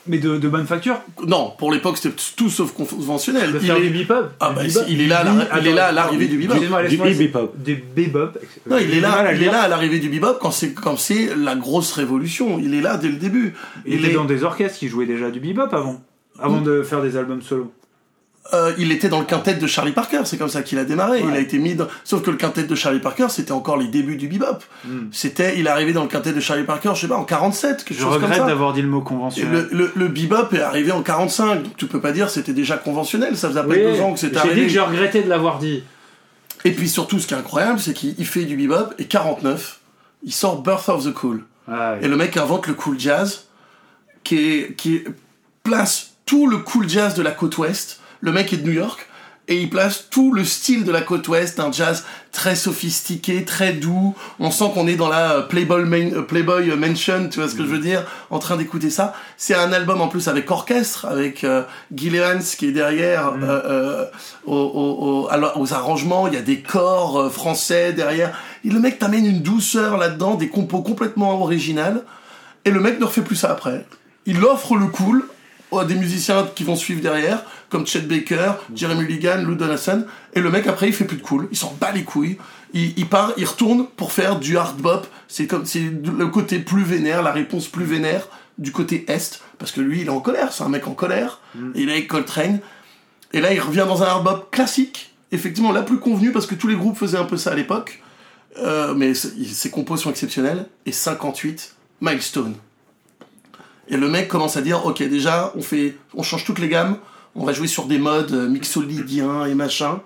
mais de, de bonne facture Non, pour l'époque, c'était tout sauf conventionnel. Il faire est- du bebop Ah bah, il est là à la- il est là à l'arrivée du bebop. Du bebop. Des bebop. Non, il est là, à il est là à l'arrivée du bebop quand c'est quand c'est la grosse révolution. Il est là dès le début. Il, Il était est- dans des orchestres qui jouaient déjà du bebop avant. Avant de faire des albums solo. Euh, il était dans le quintet de Charlie Parker, c'est comme ça qu'il a démarré. Il a été mis dans... Sauf que le quintet de Charlie Parker, c'était encore les débuts du bebop. Hmm. C'était, il est arrivé dans le quintet de Charlie Parker, je sais pas, en 47, quelque Je chose comme regrette ça. d'avoir dit le mot conventionnel. le, le, le bebop est arrivé en 45, donc tu peux pas dire c'était déjà conventionnel, ça faisait à peine Oui, deux ans que c'était J'ai dit arrivé. que je regrettais de l'avoir dit. Et puis surtout, ce qui est incroyable, c'est qu'il il fait du bebop, et 49, il sort Birth of the Cool. Ah, Et le mec invente le cool jazz, qui, est, qui place tout le cool jazz de la côte ouest. Le mec est de New York, et il place tout le style de la côte ouest, un jazz très sophistiqué, très doux. On sent qu'on est dans la euh, Playboy, main- euh, Playboy Mansion, tu vois ce que je veux dire, en train d'écouter ça. C'est un album en plus avec orchestre, avec euh, Gil Evans qui est derrière euh, euh, alors, aux arrangements. Il y a des corps euh, français derrière. Et le mec t'amène une douceur là-dedans, des compos complètement originales. Et le mec ne refait plus ça après. Il offre le cool à des musiciens qui vont suivre derrière, comme Chet Baker, Jeremy Mulligan, Lou Donaldson. Et le mec après il fait plus de cool, il s'en bat les couilles. Il, il part, il retourne pour faire du hard bop. C'est comme c'est le côté plus vénère, la réponse plus vénère du côté est, parce que lui il est en colère, c'est un mec en colère. Et il est avec Coltrane. Et là il revient dans un hard bop classique, effectivement la plus convenue parce que tous les groupes faisaient un peu ça à l'époque. Euh, mais ses compos sont exceptionnels. Et 58, Milestone. Et le mec commence à dire, ok, déjà, on fait, on change toutes les gammes, on va jouer sur des modes euh, mixolydiens et machin.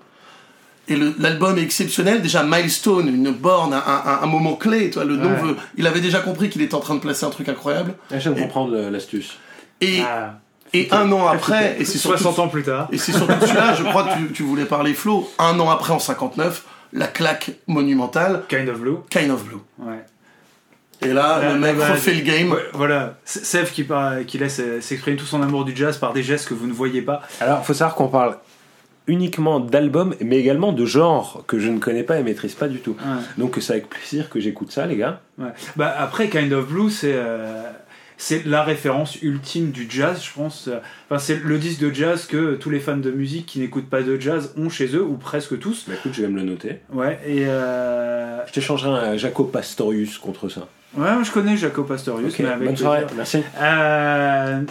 Et l'album est exceptionnel. Déjà, Milestone, une borne, un, un- un moment clé. Tu vois, le nom Ouais. veut- il avait déjà compris qu'il était en train de placer un truc incroyable. Ah, Je viens de comprendre l'astuce. Et, Ah. et un an après, et c'est surtout 60 ans plus tard. et c'est surtout celui-là, je crois que tu, tu voulais parler Flo, un an après en 59, la claque monumentale, Kind of Blue. Kind of Blue. Ouais. Et là, Là, le mec refait le game. Voilà, Sev qui, qui laisse euh, s'exprimer tout son amour du jazz par des gestes que vous ne voyez pas. Alors, faut savoir qu'on parle uniquement d'albums, mais également de genres que je ne connais pas et maîtrise pas du tout. Ouais. Donc c'est avec plaisir que j'écoute ça, les gars. Ouais. Bah, après, Kind of Blue, c'est euh, c'est la référence ultime du jazz, je pense. Enfin, c'est le disque de jazz que tous les fans de musique qui n'écoutent pas de jazz ont chez eux, ou presque tous. Bah écoute, je vais me le noter. Ouais, et. euh, Je t'échangerai un Jaco Pastorius contre ça. Ouais, je connais Jaco Pastorius, Ok, mais avec bonne soirée, merci. Euh,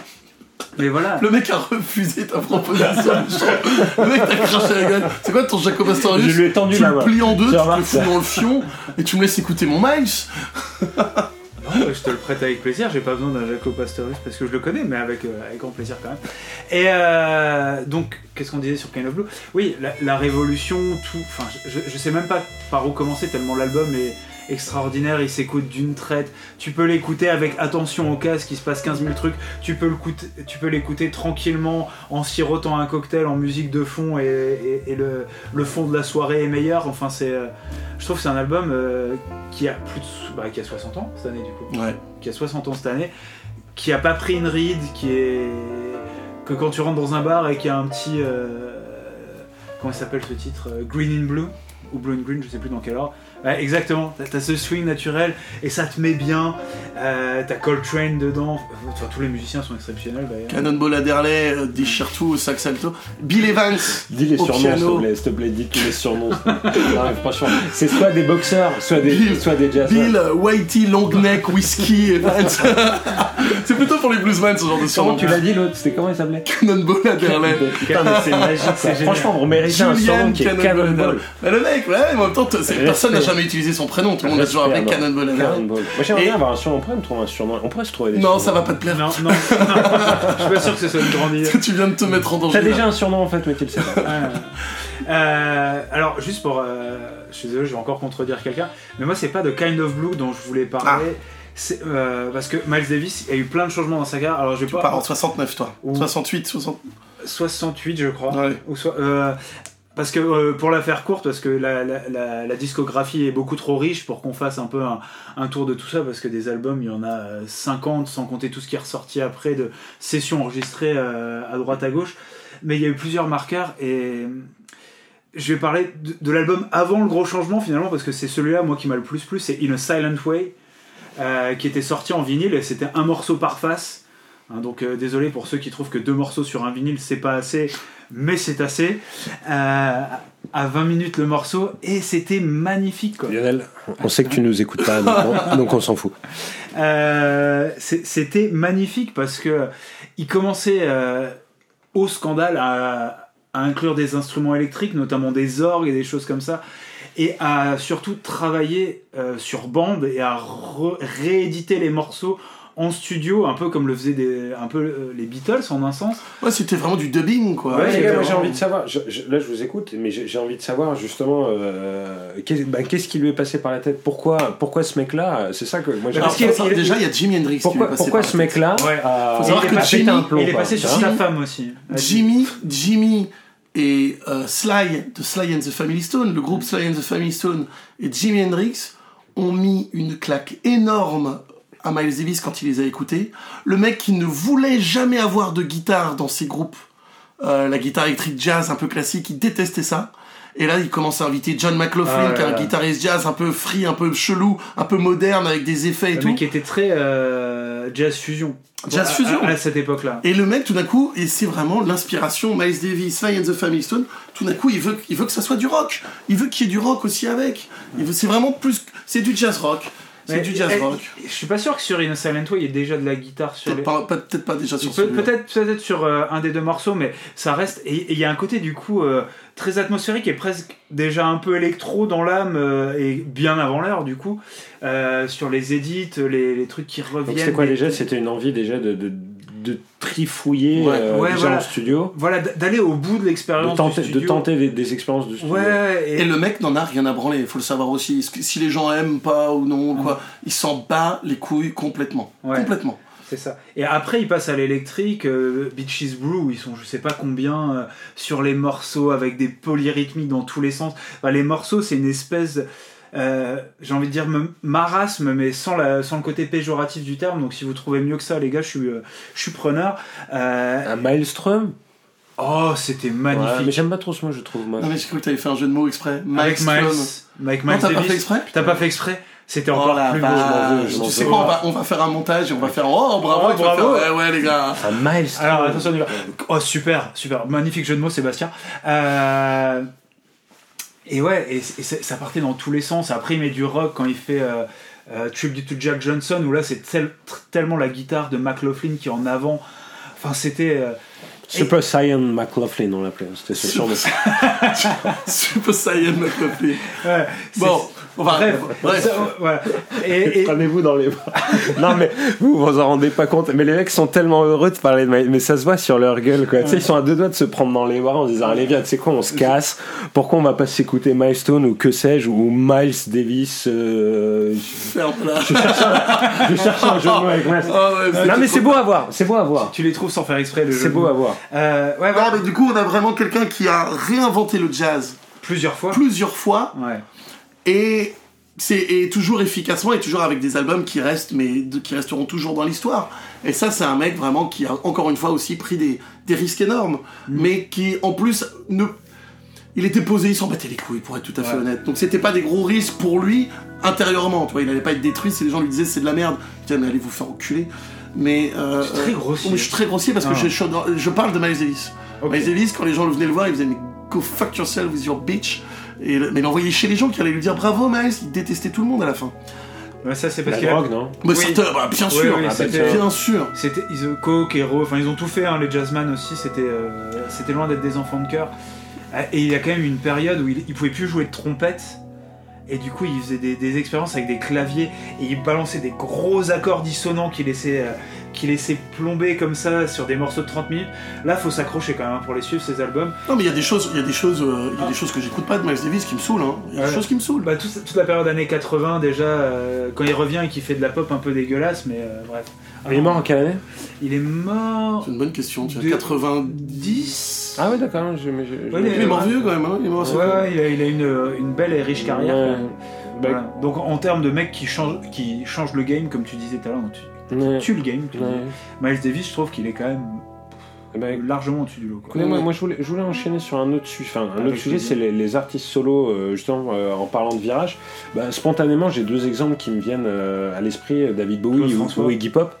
Mais voilà. Le mec a refusé ta proposition. le mec t'a craché la gueule. C'est quoi ton Jacob Astorius Je lui ai tendu Tu la le main. plies en deux, Tu tu le remarques fous dans le fion et tu me laisses écouter mon Miles. Non, je te le prête avec plaisir, j'ai pas besoin d'un Jaco Pastorius parce que je le connais, mais avec, euh, avec grand plaisir quand même. Et euh, donc, qu'est-ce qu'on disait sur Kind of Blue? Oui, la, la révolution, tout. Enfin, je, je sais même pas par où commencer tellement l'album est extraordinaire, il s'écoute d'une traite. Tu peux l'écouter avec attention au casque, il se passe 15 000 trucs. Tu peux l'écouter, tu peux l'écouter tranquillement en sirotant un cocktail en musique de fond et, et- et le, le fond de la soirée est meilleur. Enfin, c'est. euh, je trouve que c'est un album euh, qui a plus de, bah, qui a 60 ans cette année du coup Ouais. qui a 60 ans cette année, qui a pas pris une ride, qui est. que quand tu rentres dans un bar et qu'il y a un petit. euh, Comment il s'appelle ce titre? Green in Blue Ou Blue in Green, je sais plus dans quel ordre. Ouais, exactement, t'as ce swing naturel et ça te met bien. Euh, t'as Coltrane dedans, enfin, tous les musiciens sont exceptionnels d'ailleurs. Cannonball Adderley euh, déchire tout au sax alto. Bill Evans. Dis les Au surnoms, s'il te plaît, s'il te plaît, dis tous les surnoms. non, franchement, c'est soit des boxeurs, soit des, Bill- soit des jazzers. Bill euh, Whitey Longneck Whiskey Evans. c'est plutôt pour les bluesmen ce genre de Comment surnom. tu l'as dit l'autre? C'était comment il s'appelait? Cannonball Adderley. Putain, mais c'est magique. C'est génial. Franchement, vous méritez un Julian surnom qui est Cannonball. Mais le mec, ouais, mais en même temps, personne n'a jamais utilisé son prénom. Tout le monde a toujours appelé Cannonball Adderley. Moi j'aimerais bien avoir un surnom. On pourrait me trouver un surnom. On pourrait se trouver des Non, ça va pas te plaire. Non, non, non, je suis pas sûr que ce soit une grande idée. Tu viens de te mettre en danger. T'as déjà un surnom en fait, mais tu le sais pas. Euh, alors, juste pour. euh, je suis désolé, je vais encore contredire quelqu'un. Mais moi, c'est pas de Kind of Blue dont je voulais parler. C'est, euh, parce que Miles Davis, il y a eu plein de changements dans sa carrière. Alors, je vais Tu pas. pars en 69, toi. Ou- 68, 60. 68, je crois. Ouais. Ou soit, euh, parce que euh, pour la faire courte, parce que la, la- la- discographie est beaucoup trop riche pour qu'on fasse un peu un, tour de tout ça, parce que des albums, il y en a euh, 50, sans compter tout ce qui est ressorti après de sessions enregistrées euh, à droite à gauche. Mais il y a eu plusieurs marqueurs et je vais parler de, l'album avant le gros changement finalement, parce que c'est celui-là, moi, qui m'a le plus plu, c'est In a Silent Way, euh, qui était sorti en vinyle et c'était un morceau par face. Hein, donc euh, désolé pour ceux qui trouvent que deux morceaux sur un vinyle c'est pas assez, mais c'est assez. Euh, à 20 minutes le morceau et c'était magnifique quoi. Lionel, on sait que tu nous écoutes pas, donc on, donc on s'en fout. Euh, c'était magnifique parce que il commençait au scandale à à inclure des instruments électriques, notamment des orgues et des choses comme ça, et à surtout travailler sur bande et à rééditer les morceaux en studio, un peu comme le faisaient des, un peu euh, les Beatles en un sens. Ouais, c'était vraiment du dubbing, quoi. Ouais, j'ai vraiment- envie de savoir, je- je- là je vous écoute, mais j'ai envie de savoir justement euh, bah, qu'est-ce qui lui est passé par la tête? Pourquoi, pourquoi ce mec-là? C'est ça que moi j'ai il- déjà, il y a Jimi Hendrix qui lui Pourquoi, est passé pourquoi par ce mec-là Ouais. Faut savoir que pété Jimmy- un plomb il est passé sur vois sa Jimmy- femme aussi. Jimmy, Jimmy et euh, Sly de Sly and the Family Stone, le groupe Sly and the Family Stone et Jimi Hendrix ont mis une claque énorme à Miles Davis quand il les a écoutés. Le mec qui ne voulait jamais avoir de guitare dans ses groupes, euh, la guitare électrique jazz un peu classique, il détestait ça. Et là, il commence à inviter John McLaughlin, Ah qui est un guitariste jazz un peu free, un peu chelou, un peu moderne, avec des effets et tout. mec qui était très euh, jazz fusion. Jazz À- fusion. À, à cette époque-là. Et le mec, tout d'un coup, et c'est vraiment l'inspiration, Miles Davis, Sly and the Family Stone, tout d'un coup, il veut, il veut que ça soit du rock. Il veut qu'il y ait du rock aussi avec. C'est vraiment plus, c'est du jazz rock. C'est du jazz eh, rock. Je suis pas sûr que sur In a Silent Way, il y ait déjà de la guitare sur Peut-être les. pas, peut-être pas déjà sur Peut-. Peut-être peut-être sur euh, un des deux morceaux, mais ça reste. Et il y a un côté du coup euh, très atmosphérique et presque déjà un peu électro dans l'âme euh, et bien avant l'heure du coup euh, sur les édits, les, les trucs qui reviennent. Donc c'était quoi les- déjà C'était une envie déjà de, de, de trifouiller Ouais. euh, Ouais, voilà. en studio, Voilà, d'aller au bout de de l'expérience. du tenter, de tenter des, des expériences de studio. Ouais, et, Et le mec n'en a rien à branler, il faut le savoir aussi. Si les gens aiment pas ou non, quoi, il s'en bat les couilles complètement. Ouais. Complètement. C'est ça. Et après, ils passent à l'électrique, euh, Beaches Brew, ils sont je sais pas combien euh, sur les morceaux avec des polyrythmiques dans tous les sens. Enfin, les morceaux, c'est une espèce, euh, j'ai envie de dire me- marasme, mais sans, la, sans le côté péjoratif du terme. Donc si vous trouvez mieux que ça, les gars, je suis, euh, je suis preneur. Euh, Un Maelstrom oh, c'était Ouais, magnifique. mais j'aime pas trop ce mot, je trouve. Moi. Non mais j'ai cru que t'avais fait un jeu de mots exprès. avec Miles Non, Miles t'as pas fait exprès T'as pas fait exprès C'était Oh encore la plus beau. je veux, je m'en Tu sais quoi, on va, on va faire un montage et on va faire Oh bravo, Oh, bravo. faire, Ouais, ouais, les gars. Un Maelstrom Alors attention, on y va. Oh super, super, magnifique jeu de mots Sébastien. Euh, Et ouais, et, ça partait dans tous les sens. Après il met du rock quand il fait euh, euh, Tribute to Jack Johnson où là c'est tellement la guitare de McLaughlin qui est en avant. Enfin c'était. euh, Super Saiyan McLaughlin, on l'appelait. C'était ce surnom. Super Saiyan McLaughlin. ouais, Bon, on va. Bref, bref. ça, voilà. Et, et- Prenez-vous dans les bras. non, mais vous vous en rendez pas compte. Mais les mecs sont tellement heureux de parler de. Mais ça se voit sur leur gueule, quoi. Tu sais, ils sont à deux doigts de se prendre dans les bras en se disant Allez, viens, tu sais quoi, on se casse. Pourquoi on va pas s'écouter Milestone ou que sais-je, ou Miles Davis euh... Ferme-la. Je cherche un jeu de mots avec Miles. Ah ouais, Non, mais c'est beau à voir. C'est beau à voir. tu les trouves sans faire exprès le jeu. C'est beau à voir. Euh, ouais, voilà. Non, mais du coup, on a vraiment quelqu'un qui a réinventé le jazz Plusieurs fois. plusieurs fois Ouais. et c'est et toujours efficacement et toujours avec des albums qui restent mais de- qui resteront toujours dans l'histoire et ça c'est un mec vraiment qui a encore une fois aussi pris des, des risques énormes mais qui en plus ne il était posé il s'en battait les couilles pour être tout à fait Ouais. honnête donc c'était pas des gros risques pour lui intérieurement tu vois il allait pas être détruit si les gens lui disaient c'est de la merde disais mais allez vous faire enculer mais euh, très euh, grossier. je suis très grossier parce que Ah. je, je, je parle de Miles Davis. Miles Davis, quand les gens venaient le voir, ils faisaient mais go fuck yourself with your bitch. Et, le- mais il envoyait chez les gens qui allaient lui dire bravo Miles, il détestait tout le monde à la fin. Ouais, ça c'est parce La qu'il a- drogue, non Mais Oui. bah, bien sûr, oui, Ah, bah, bien sûr. C'était ils ont Coke, Hero, enfin ils ont tout fait, hein, les jazzman aussi, c'était euh, c'était loin d'être des enfants de cœur. Et il y a quand même une période où il, il pouvait plus jouer de trompette. Et du coup, il faisait des, des expériences avec des claviers et il balançait des gros accords dissonants qui laissaient, euh, qui laissaient plomber comme ça sur des morceaux de 30 minutes. Là, faut s'accrocher quand même hein, pour les suivre ces albums. Non mais il y a des choses, il y a des choses, euh, il y a des choses que j'écoute pas de Miles Davis qui me saoulent. Hein. Il y a Ouais. des choses qui me saoulent. Bah, tout- toute la période années 80 déjà, euh, quand il revient et qu'il fait de la pop un peu dégueulasse, mais bref. Il est mort en quelle année Il est mort. C'est une bonne question. Tu De- as 90. 10 Ah ouais, d'accord. je- mais je- je- Ouais, Il est mort vieux quand même. Hein. Il est mort Ouais, ouais, il a, il a une, une belle et riche carrière. Ouais. Bah, Voilà. Donc en termes de mec qui change, qui change le game, comme tu disais tout à l'heure, tu, ouais. tue le game. tu. Miles Davis, je trouve qu'il est quand même Bah, largement au-dessus du lot. quoi. Moi, moi, je, voulais, je voulais enchaîner sur un autre sujet. Enfin, un autre sujet, c'est les, les artistes solos, euh, justement, euh, en parlant de virage. Bah, spontanément, j'ai deux exemples qui me viennent euh, à l'esprit euh, David Bowie ou, ou Iggy Pop.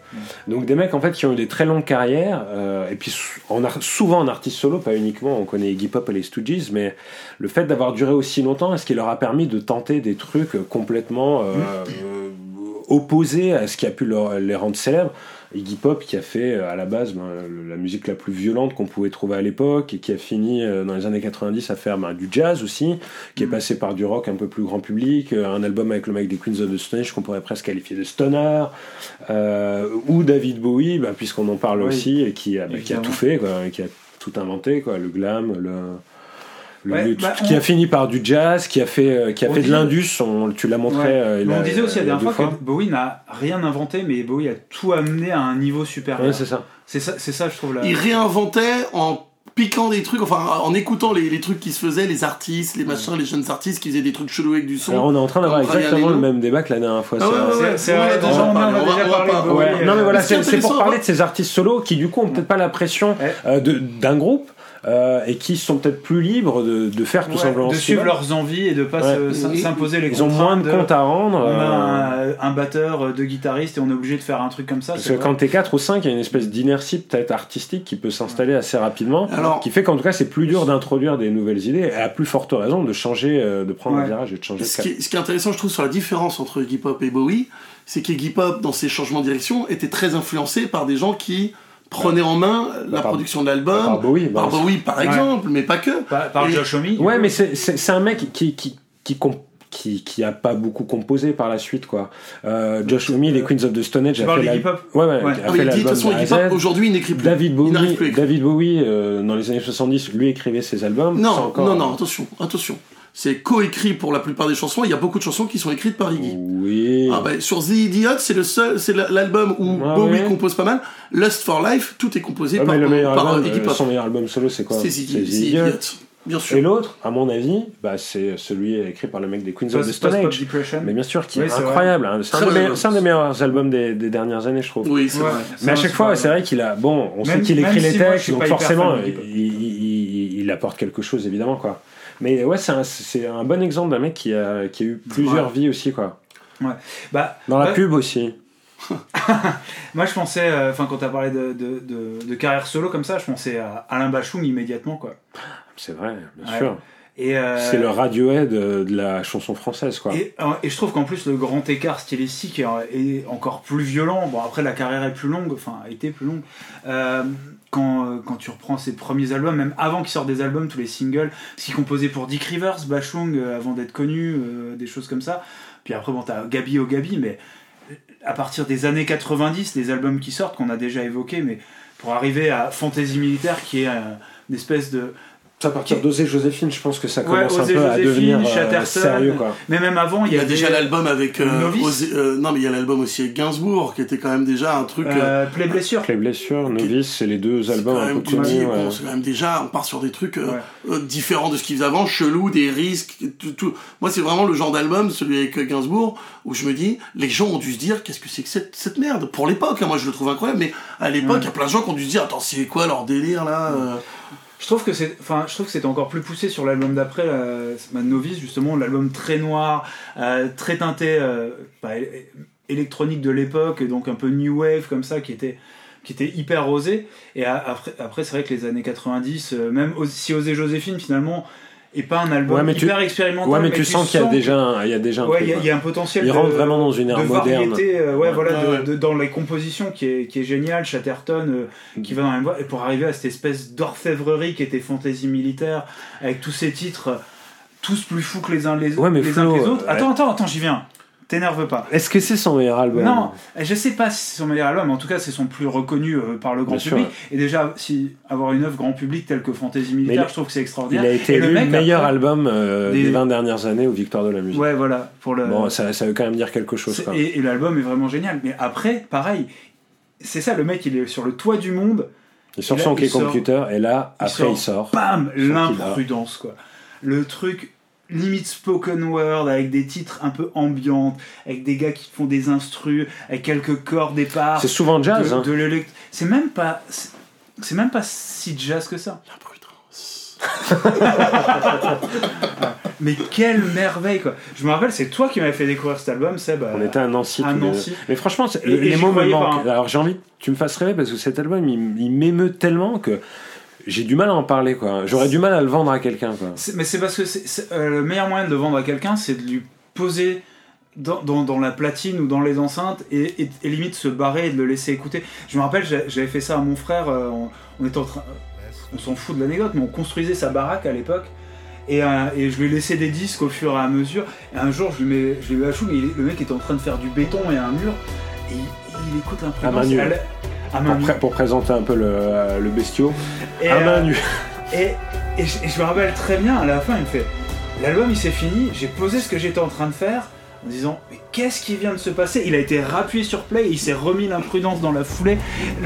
Donc, des mecs, en fait, qui ont eu des très longues carrières, euh, et puis en souvent en artiste solo, pas uniquement, on connaît Iggy Pop et les Stooges, mais le fait d'avoir duré aussi longtemps, est-ce qu'il leur a permis de tenter des trucs complètement euh, euh, opposés à ce qui a pu leur- les rendre célèbres? Iggy Pop qui a fait euh, à la base ben, la musique la plus violente qu'on pouvait trouver à l'époque et qui a fini euh, dans les années 90 à faire ben, du jazz aussi, qui est passé par du rock un peu plus grand public, euh, un album avec le mec des Queens of the Stone Age qu'on pourrait presque qualifier de stoner, euh, ou David Bowie, ben, puisqu'on en parle Oui. aussi, et qui a, qui a Évidemment. tout fait, quoi, qui a tout inventé, quoi, le glam, le... le- Ouais, le- bah, qui on- a fini par du jazz, qui a fait, euh, qui a On fait de l'indus, on- tu l'as montré. Ouais. euh, il Mais a- on disait aussi la dernière fois, que Bowie n'a rien inventé, mais Bowie a tout amené à un niveau supérieur. Ouais, c'est ça. c'est ça, c'est ça, je trouve. Là. Il réinventait en piquant des trucs, enfin en écoutant les, les trucs qui se faisaient, les artistes, les machins, les jeunes artistes qui faisaient des trucs chelous avec du son. Alors on est en train d'avoir exactement le même débat que la dernière fois. Ah c'est ouais, vrai. ouais, ouais, on on on déjà on parlé non mais voilà, c'est pour parler de ces artistes solos qui du coup ont peut-être pas la pression euh, de- d'un groupe euh, et qui sont peut-être plus libres de, de faire tout Ouais, simplement de suivre leurs envies et de pas Ouais. s'imposer les Ils ont moins de comptes à rendre. On a euh, un, un batteur, euh, deux guitaristes et on est obligé de faire un truc comme ça. Parce que vrai. quand t'es 4 ou 5, il y a une espèce d'inertie peut-être artistique qui peut s'installer assez rapidement, Alors- qui fait qu'en tout cas c'est plus dur d'introduire des nouvelles idées, et à plus forte raison de changer, de prendre Ouais. un virage et de changer de Ce cap. qui, ce qui est intéressant, je trouve, sur la différence entre Iggy Pop et Bowie, c'est qu'Iggy Pop, dans ses changements de direction, était très influencé par des gens qui prenaient en main la par- production de l'album. Par Bowie, bah, Par Bowie, par Ouais. exemple, mais pas que. Par, par Et- Josh Homme. du Ouais, mais c'est- c'est c'est un mec qui, qui, qui, comp- qui, qui a pas beaucoup composé par la suite, quoi. Euh, Josh Homme, les Queens of the Stone Age, a fait Pop Ouais, ouais, Ouais. a Ah fait dit, de toute façon, aujourd'hui, il n'écrit plus. David Bowie. David Bowie euh, dans les années 70, lui écrivait ses albums. Non, encore- non, non, attention, attention. C'est coécrit pour la plupart des chansons. Il y a beaucoup de chansons qui sont écrites par Iggy. Oui. Ah bah, sur The Idiot, c'est le seul, c'est la- l'album où Ah Bowie ouais. compose pas mal. Lust for Life, tout est composé Ouais, par, mais le meilleur par album, Iggy euh, Pop. son meilleur album solo, c'est quoi? C'est The The The Idiot. Idiot, bien Et sûr. l'autre, à mon avis, bah, c'est celui écrit par le mec des Queens of the Stone Age. Depression. Mais bien sûr, qui Oui, est incroyable. hein. C'est un, des meilleurs- album. c'est un des meilleurs albums des, des dernières années, je trouve. Oui, c'est Ouais. vrai. Mais à chaque fois, c'est vrai qu'il a. Bon, on sait qu'il écrit les si textes, donc forcément, Iggy il- il apporte quelque chose, évidemment, quoi. Mais ouais, c'est un, bon exemple d'un mec qui a, qui a eu plusieurs Ouais. vies aussi, quoi. Bah, Dans la ouais, pub aussi. Moi, je pensais, euh, enfin, quand t'as parlé de, de, de, de carrière solo comme ça, je pensais à Alain Bachung immédiatement, quoi. C'est vrai, bien Ouais. sûr. Euh, C'est le Radiohead de, de la chanson française, quoi. Et, euh, et je trouve qu'en plus le grand écart stylistique est, est encore plus violent. Bon après la carrière est plus longue, enfin a été plus longue. Euh, quand, euh, quand tu reprends ses premiers albums, même avant qu'il sorte des albums, tous les singles, ce qu'il composait pour Dick Rivers, Bachung euh, avant d'être connu, euh, des choses comme ça. Puis après bon t'as Gabi au Gabi, mais à partir des années 90, les albums qui sortent qu'on a déjà évoqués, mais pour arriver à Fantasy Militaire qui est une espèce de à partir d'Osée Joséphine, je pense que ça commence un peu à devenir euh, Chatterton. sérieux, quoi. mais même avant il Il y a déjà l'album avec. euh, Novice. Ozzy- euh, non, mais il y a l'album aussi avec Gainsbourg, qui était quand même déjà un truc. euh, euh, Play Blessure. Les blessures, Novice, c'est les deux c'est albums un peu connus. bon, c'est quand même déjà, on part sur des trucs Ouais. différents de ce qu'ils faisaient avant, chelous, des risques, tout, tout. Moi, c'est vraiment le genre d'album, celui avec Gainsbourg, où je me dis, les gens ont dû se dire, qu'est-ce que c'est que cette, cette merde? Pour l'époque, hein, moi je le trouve incroyable, mais à l'époque, il Ouais. y a plein de gens qui ont dû se dire, attends, c'est quoi leur délire là euh? Je trouve que c'est, enfin, je trouve que c'était encore plus poussé sur l'album d'après, euh, Mad Novice justement, l'album très noir, euh, très teinté, euh, bah, électronique de l'époque, donc un peu new wave comme ça, qui était, qui était hyper osé. Et après, après c'est vrai que les années 90, euh, même si Osé Joséphine finalement est pas un album Ouais, mais tu- hyper expérimental, Ouais, mais tu sens qu'il y a déjà un, il y a déjà un ouais, truc, il y a- y, un potentiel. Il de- rentre vraiment dans une ère de moderne. variété, euh, ouais, Ouais. voilà, de- Ouais, ouais. de- dans les compositions qui est, qui est génial. Chatterton euh, qui va dans la même voie, et pour arriver à cette espèce d'orfèvrerie qui était fantasy militaire, avec tous ces titres, euh, tous plus fous que les uns les, Ouais, mais les, Flo, uns que les autres. euh, Attends, attends, attends, j'y viens. T'énerve pas. Est-ce que c'est son meilleur album Non, je sais pas si c'est son meilleur album, mais en tout cas c'est son plus reconnu euh, par le grand Bien sûr, public. Et déjà, si avoir une œuvre grand public telle que Fantasy Militaire, il- je trouve que c'est Il extraordinaire. a été le élu mec, meilleur après- album euh, des... des- 20 dernières années aux Victoires de la musique. Ouais, voilà, pour le. Bon, ça, ça veut quand même dire quelque chose. Quoi. Et, et l'album est vraiment génial. Mais après, pareil, c'est ça, le mec, il est sur le toit du monde. Il sort son il clé computer et là, il après, sort- il sort. Bam L'imprudence, quoi. Le truc limite spoken word, avec des titres un peu ambiantes, avec des gars qui font des instrus, avec quelques corps départ. C'est souvent jazz. de, hein. de C'est même pas. c'est- même pas si jazz que ça. L'imprudence. Mais quelle merveille, quoi. Je me rappelle, c'est toi qui m'avais fait découvrir cet album, Seb. On euh, était à Nancy. à les. Nancy. Mais franchement, les mots me manquent. hein. Alors j'ai envie que tu me fasses rêver parce que cet album, il, il m'émeut tellement que j'ai du mal à en parler. quoi. J'aurais du mal à le vendre à quelqu'un. quoi. Mais c'est parce que euh, le meilleur moyen de le vendre à quelqu'un, c'est de lui poser dans, dans, dans la platine ou dans les enceintes et, et- et limite se barrer et de le laisser écouter. Je me rappelle, j'a- j'avais fait ça à mon frère, euh, on, on était en train. On s'en fout de l'anecdote, mais on construisait sa baraque à l'époque. Et, euh, et je lui ai laissé des disques au fur et à mesure. Et un jour, je lui mets, je lui chou, mais il- le mec était en train de faire du béton et un mur. Et il, il écoute l'imprimante. nue. À À main Pour, nue. pré- pour présenter un peu le, euh, le bestiau. Et, à euh, main nue. Et, et je, et je me rappelle très bien, à la fin, il me fait L'album il s'est fini, j'ai posé ce que j'étais en train de faire en disant Mais qu'est-ce qui vient de se passer? Il a été rappuyé sur play, il s'est remis l'imprudence dans la foulée,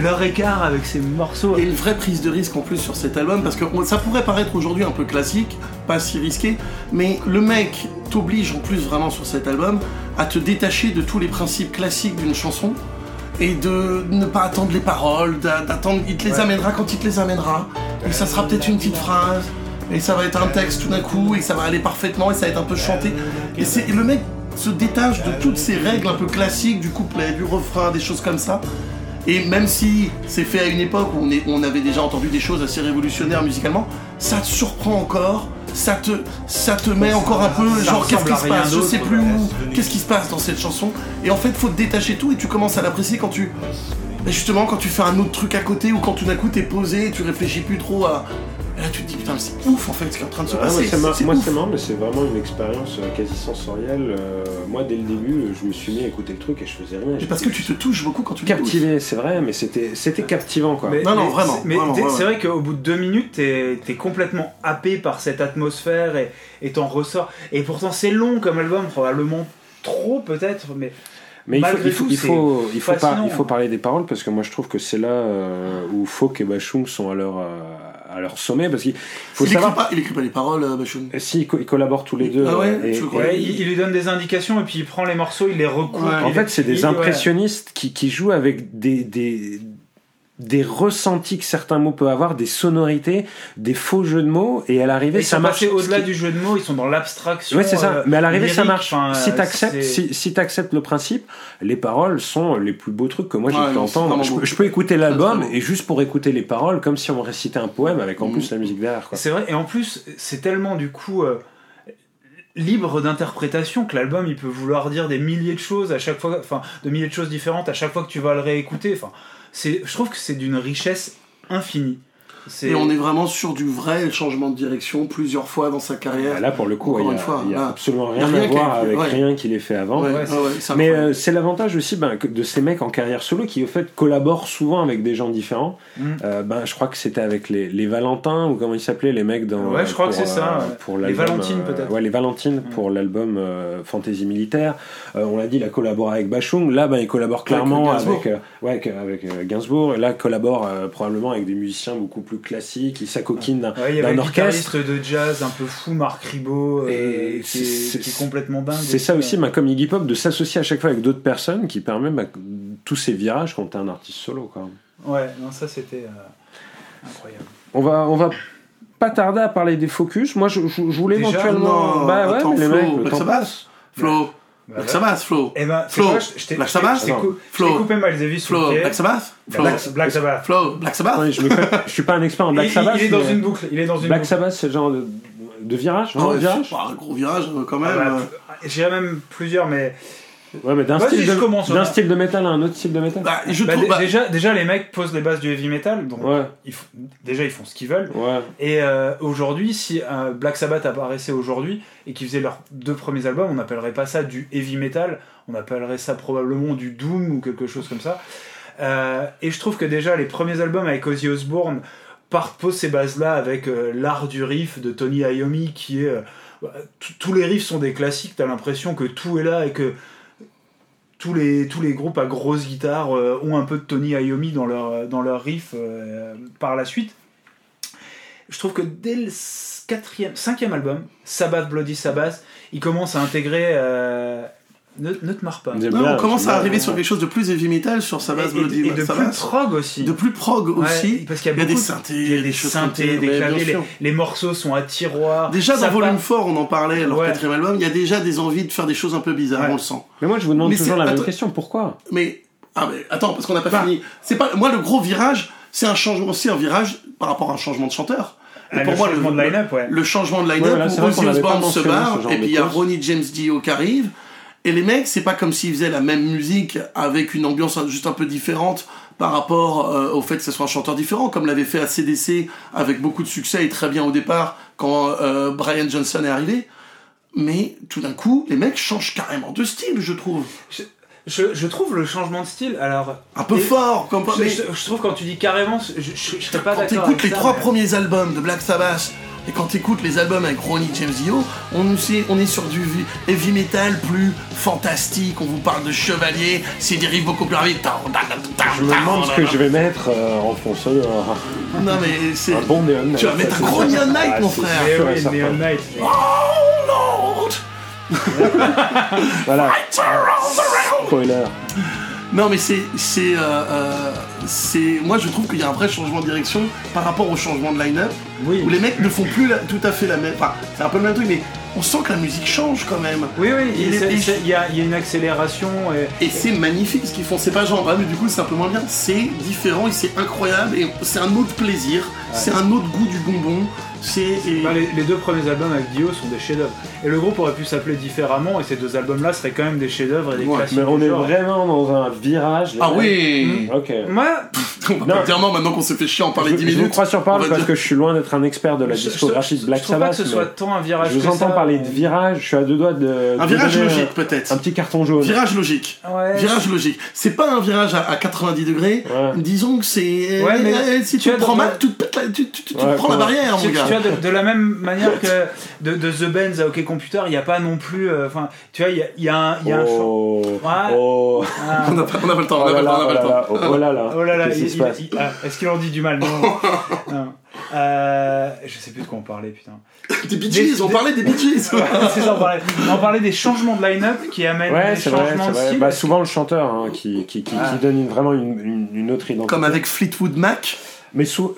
leur écart avec ses morceaux. Et une vraie prise de risque en plus sur cet album, parce que on- ça pourrait paraître aujourd'hui un peu classique, pas si risqué, mais le mec t'oblige en plus vraiment sur cet album à te détacher de tous les principes classiques d'une chanson et de ne pas attendre les paroles, d'a- d'attendre, il te les Ouais. amènera quand il te les amènera, et ça sera peut-être une petite phrase, et ça va être un texte tout d'un coup, et ça va aller parfaitement, et ça va être un peu chanté, et, c'est, le mec se détache de toutes ces règles un peu classiques du couplet, du refrain, des choses comme ça, et même si c'est fait à une époque où on, est- où on avait déjà entendu des choses assez révolutionnaires musicalement, ça te surprend encore, ça te, ça te met encore un peu, genre qu'est-ce qui se passe, je sais plus où, qu'est-ce qui se passe dans cette chanson. Et en fait, faut te détacher tout et tu commences à l'apprécier quand tu. mais justement, quand tu fais un autre truc à côté ou quand tout d'un coup t'es posé et tu réfléchis plus trop à. Et là, tu te dis putain, mais c'est ouf en fait ce qui est en train de se moi, passer. c'est mar- c'est moi, c'est marrant, mais c'est vraiment une expérience euh, quasi sensorielle. Euh, moi, dès le début, je me suis mis à écouter le truc et je faisais rien. Mais parce que tu te touches beaucoup quand tu captivé, c'est vrai, mais c'était c'était captivant quoi. Mais- Non, non, mais vraiment, c'est- Mais vraiment, t'es- ouais, c'est ouais. vrai qu'au bout de deux minutes, t'es es complètement happé par cette atmosphère et et t'en ressors. Et pourtant, c'est long comme album, probablement trop peut-être, mais Mais il faut, Malgré il faut, tout, il faut, il faut, par- il faut parler des paroles parce que moi je trouve que c'est là euh, où Folk et Bachung sont à leur, euh, à leur sommet parce qu'il faut Il écrit, pas, il écrit pas les paroles, euh, Bachoun. Euh, Si, ils co- ils collaborent tous les deux. Ah ouais, euh, et- je et- crois. ouais, il, il lui donne des indications et puis il prend les morceaux, il les recoupe. Ouais. il En fait, c'est des il- ouais. impressionnistes qui, qui jouent avec des, des, des ressentis que certains mots peuvent avoir, des sonorités, des faux jeux de mots, et à l'arrivée, ça marche. au-delà qui- du jeu de mots, ils sont dans l'abstraction. Ouais, c'est ça. euh, Mais à l'arrivée, ça marche. enfin, si euh, t'acceptes, si, si t'acceptes le principe, les paroles sont les plus beaux trucs que moi j'ai Ouais, pu entendre. Je, peux- beau. je peux écouter l'album et juste pour écouter les paroles, comme si on récitait un poème avec en Mhm. plus la musique derrière. Quoi. C'est vrai, et en plus, c'est tellement du coup euh, libre d'interprétation que l'album il peut vouloir dire des milliers de choses à chaque fois, enfin, de milliers de choses différentes à chaque fois que tu vas le réécouter. Enfin, je trouve que c'est d'une richesse infinie. Et on est vraiment sur du vrai changement de direction plusieurs fois dans sa carrière. Là, pour le coup, il y a, absolument rien, rien à voir avec ouais. rien qu'il ait fait avant. Ouais, Ouais, ouais, c'est- ouais, c'est Mais euh, c'est l'avantage aussi ben, que de ces mecs en carrière solo qui au fait collaborent souvent avec des gens différents. Mm. Euh, ben, je crois que c'était avec les, les Valentins ou comment ils s'appelaient les mecs dans. Ouais, je crois pour, que c'est ça, ouais. Pour Les Valentines, euh, peut-être. Ouais, les Valentines Mm. pour l'album euh, Fantasy Militaire. Euh, on l'a dit, il a collaboré avec Bachung. Là, ben, il collabore clairement Gainsbourg. avec, euh, ouais, avec, avec, euh, Gainsbourg. Et là, il collabore euh, probablement avec des musiciens beaucoup plus classiques. Il s'acoquine d'un Ouais, orchestre. guitariste de jazz un peu fou, Marc Ribot, euh, Et qui, est, c'est- qui est complètement dingue. C'est ça aussi, bah, comme Iggy Pop, de s'associer à chaque fois avec d'autres personnes qui permet bah, tous ces virages quand t'es un artiste solo. Quoi. Ouais, non, ça c'était euh, incroyable. On va, on va pas tarder à parler des focus. Moi, je, je- je voulais Déjà éventuellement. Non, bah ouais, attends, mais les Flo, mecs, le Black temps Sabbath passe. Flo, Black ouais. Sabbath, Flo. Eh ben, Flo, quoi, je- je t'ai Black Sabbath je t'ai coupé le Flo. Black Sabbath Flo, Black, Black Sabbath. Flo, Black Sabbath je, me je suis pas un expert en Black il, Sabbath. il est dans une boucle. Il est dans une Black boucle. Sabbath, c'est le genre de, de virage, Ah vraiment, ouais, virage bah, un gros virage euh, quand Ah même. bah, euh. J'irais même plusieurs, mais Ouais, mais d'un Vas-y, style, je de, commence, d'un ouais. style de métal à un autre style de métal. Bah, je bah, trouve. dé- bah, déjà, déjà les mecs posent les bases du heavy metal, donc Ouais, ils font- déjà ils font ce qu'ils veulent. ouais. Et euh, aujourd'hui, si euh, Black Sabbath apparaissait aujourd'hui et qu'ils faisaient leurs deux premiers albums, on n'appellerait pas ça du heavy metal, on appellerait ça probablement du doom ou quelque chose comme ça. Euh, et je trouve que déjà les premiers albums avec Ozzy Osbourne partent posent ces bases-là avec euh, l'art du riff de Tony Iommi qui est euh, bah, t- tous les riffs sont des classiques. T'as l'impression que tout est là et que tous les, groupes à grosse guitare euh, ont un peu de Tony Iommi dans leur, leur riff euh, par la suite. Je trouve que dès le cinquième album, Sabbath Bloody Sabbath, il commence à intégrer. Ne, ne te marre pas. J'aime non, bien, on commence à bien. arriver sur quelque chose de plus heavy metal sur Et, Sabbath et- Bloody et de plus prog aussi. De plus prog Ouais, aussi. parce qu'il y y a des beaucoup de- synthés, il y a des choses synthés, comme ça, des claviers, les, morceaux sont à tiroir. Déjà dans Volume part- 4, on en parlait, leur Ouais. quatrième album, il y a déjà des envies de faire des choses un peu bizarres, Ouais. on le sent. Mais moi, je vous demande Mais toujours c'est- la même question. Pourquoi? Mais, ah, mais attends, parce qu'on n'a pas Bah. fini. C'est pas, moi, le gros virage, c'est un changement, aussi un virage par rapport à un changement de chanteur. Et Ah, pour le moi, changement de line-up, ouais. le changement de Ouais, line-up voilà, c'est où Ozzy Osbourne se barre, et puis il y a. Ronnie James Dio qui arrive, Et les mecs, c'est pas comme s'ils faisaient la même musique avec une ambiance juste un peu différente par rapport euh, au fait que ce soit un chanteur différent, comme l'avait fait ACDC avec beaucoup de succès et très bien au départ quand euh, Brian Johnson est arrivé. Mais tout d'un coup, les mecs changent carrément de style, je trouve. Je, je trouve le changement de style, alors. Un peu fort, comme Je, mais je- je trouve quand tu dis carrément, je, je, serais pas quand d'accord. t'écoutes avec les trois mais- premiers albums de Black Sabbath et quand t'écoutes les albums avec Ronnie James Dio, on, on est sur du heavy metal plus fantastique. On vous parle de chevalier, c'est des riffs beaucoup plus rapides. Je me demande ce que je vais mettre euh, en fond sonore. Non mais c'est. Un bon Neon Night. Tu vas mettre un gros. Neon Night, Ah, mon c'est frère. Eh sûr et oui, certain. Neon Knight. Oh Lord, Voilà, spoiler. Non mais c'est c'est euh, euh, c'est moi je trouve qu'il y a un vrai changement de direction par rapport au changement de line-up Oui. où les mecs ne font plus la- tout à fait la même enfin c'est un peu le même truc mais on sent que la musique change quand même Oui, oui, Il y, y a une accélération. Et, et c'est magnifique ce qu'ils font c'est pas genre ah mais du coup c'est un peu moins bien c'est différent et c'est incroyable et c'est un autre plaisir c'est un autre goût du bonbon c'est et- Bah, les, les deux premiers albums avec Dio sont des chefs-d'œuvre. Et le groupe aurait pu s'appeler différemment, et ces deux albums-là seraient quand même des chefs-d'œuvre et des Ouais, classiques. Mais on est genre. vraiment dans un virage. ah oui Ok. Moi, on va Non. pas dire non maintenant qu'on se fait chier en parler Je, 10 je vous minutes crois sur parole parce dire- que je suis loin d'être un expert de la je- je- discographie je- de Black je trouve pas Sabbath. que ce soit tant un virage Je vous que entends ça, parler mais- de virage, je suis à deux doigts de. un de virage logique peut-être Un petit carton jaune. virage logique Ouais, Virage logique. C'est pas un virage à, à 90 degrés. Ouais. Disons que c'est. Ouais, mais euh, si tu prends mal, tu te pètes la- tu, tu- tu te Ouais, prends la barrière, mon gars. tu vois, de, de la même manière que de, de The Benz à OK Computer, il n'y a pas non plus. euh, Enfin, tu vois, il y a, il y a un. il y a un cho- Oh. Ouais. Oh. Ah. On n'a pas, le temps, on Oh n'a pas là le temps, on n'a là, pas oh le là temps. là, oh là là. Oh là là, ah, est-ce qu'il en dit du mal? Non. non. Euh, je sais plus de quoi on parlait, putain. Des Bee Gees, Des- on parlait des Bee Gees. C'est ça, on parlait, on parlait des changements de line-up qui amènent Ouais, des c'est vrai, changements c'est de vrai. style. Bah, souvent le chanteur hein, qui, qui, qui, Ah. qui donne une- vraiment une, une, une autre identité. Comme avec Fleetwood Mac. Mais sous.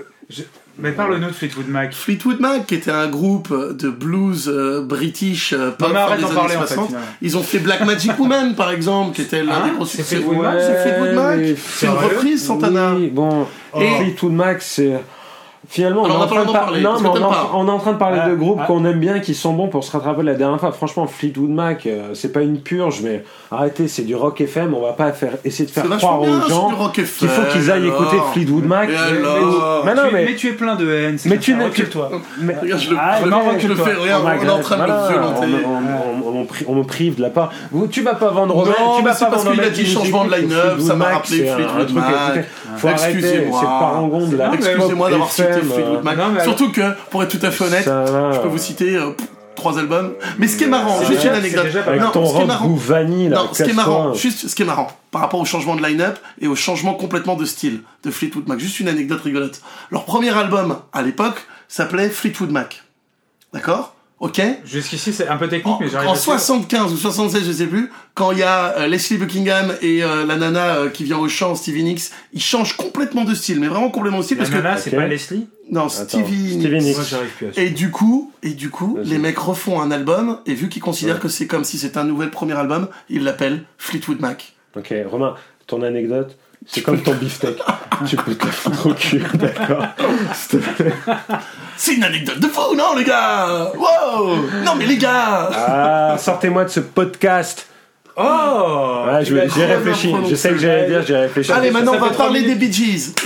Mais parle-nous de Fleetwood Mac. Fleetwood Mac, qui était un groupe de blues euh, british euh, pop des d'en années parler en fait. 60. Ils ont fait Black Magic Woman, par exemple, qui était l'un Ah, des gros c'est. Fleetwood Mac, c'est Fleetwood Mac. C'est une reprise, Santana. Oui, bon. Et- Fleetwood Mac, c'est. Finalement, Alors, on, on est en pas train de parler, non, parce mais que on, est t'aimes en- pas. on est en train de parler Ah, de groupes ah. qu'on aime bien, qui sont bons pour se rattraper la dernière fois. Franchement, Fleetwood Mac, euh, c'est pas une purge, mais arrêtez, c'est du rock FM. On va pas faire, essayer de faire croire bien, aux gens qu'il faut qu'ils aillent alors. écouter Fleetwood Mac. Et Mais- alors mais non, tu, mais- mais tu es plein de haine. Mais tu n'es- Recule-toi. mais- Regarde, je le, Ah, je non, je le fais, regarde, On est en train de violenter. on, me prive de la part. Tu vas pas vendre Romain, Non, tu mais vas c'est pas parce vendre qu'il a dit changement de line-up, ça m'a rappelé Fleetwood Mac. Faut arrêter, Excusez-moi. c'est parangon de la Non, mais Excusez-moi d'avoir cité Fleetwood Mac. non, mais Surtout que, pour être tout à fait honnête, je peux vous citer euh, trois albums. Mais ce qui est marrant, C'est juste une anecdote. Non, ton ce qui est rock marrant. goût vanille, là, Non, ce qui est marrant, juste ce qui est marrant, par rapport au changement de line-up et au changement complètement de style de Fleetwood Mac. Juste une anecdote rigolote. Leur premier album, à l'époque, s'appelait Fleetwood Mac. D'accord? Ok Jusqu'ici, c'est un peu technique, en, mais j'arrive en à suivre. 75 ou 76, je sais plus, quand il y a euh, Leslie Buckingham et euh, la nana euh, qui vient au chant, Stevie Nicks, ils changent complètement de style, mais vraiment complètement de style, La parce nana, que... c'est pas Leslie Non, Attends, Stevie, Stevie Nicks. Moi, plus à. Et du coup, et du coup, les mecs refont un album, et vu qu'ils considèrent Ouais. que c'est comme si c'était un nouvel premier album, ils l'appellent Fleetwood Mac. Ok, Romain, ton anecdote, c'est comme ton beefsteak. tu peux te la foutre au cul, d'accord S'il te plaît. C'est une anecdote de fou, non les gars? Wow! Non mais les gars! Ah, sortez-moi de ce podcast. Oh Ouais, je- Il a j'ai réfléchi. Je sais que j'allais dire, j'ai réfléchi. Allez, maintenant on va parler des. Bee Gees.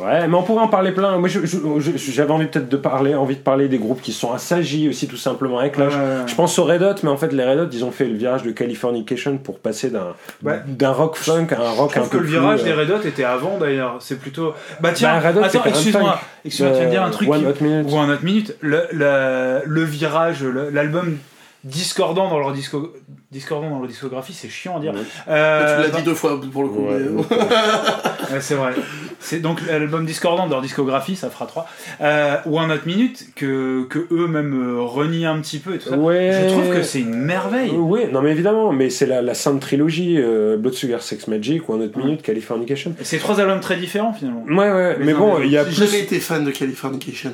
Ouais, mais on pourrait en parler plein. Moi, j'avais envie peut-être de parler, envie de parler des groupes qui sont assagis aussi, tout simplement. Avec Ouais, je- ouais, ouais. je pense aux Red Hot, mais en fait, les Red Hot, ils ont fait le virage de Californication pour passer d'un Ouais. d'un rock funk à un rock Je un peu que le virage euh, des Red Hot était avant d'ailleurs. C'est plutôt. Bah tiens, Bah, Hot, attends, excuse-moi. Excuse-moi, tu viens de dire un truc. One qui- Hot Minute. Ou un autre minute. Le, le, le virage, le- l'album discordant dans leur disco, discordant dans leur discographie, c'est chiant à dire. Ouais. Euh, tu l'as bah- dit deux fois pour le coup. Ouais, mais- donc, Ouais, c'est vrai. C'est donc l'album discordant de leur discographie, ça fera 3. Euh, ou un autre minute que, que eux-mêmes euh, renient un petit peu et tout ça. Ouais. Je trouve que c'est une merveille. Oui, non mais évidemment, mais c'est la, la sainte trilogie, euh, Blood Sugar Sex Magic ou un autre minute, Californication. C'est trois albums très différents finalement. Ouais, ouais, mais, Mais bon, il y a J'ai plus. jamais été fan de Californication.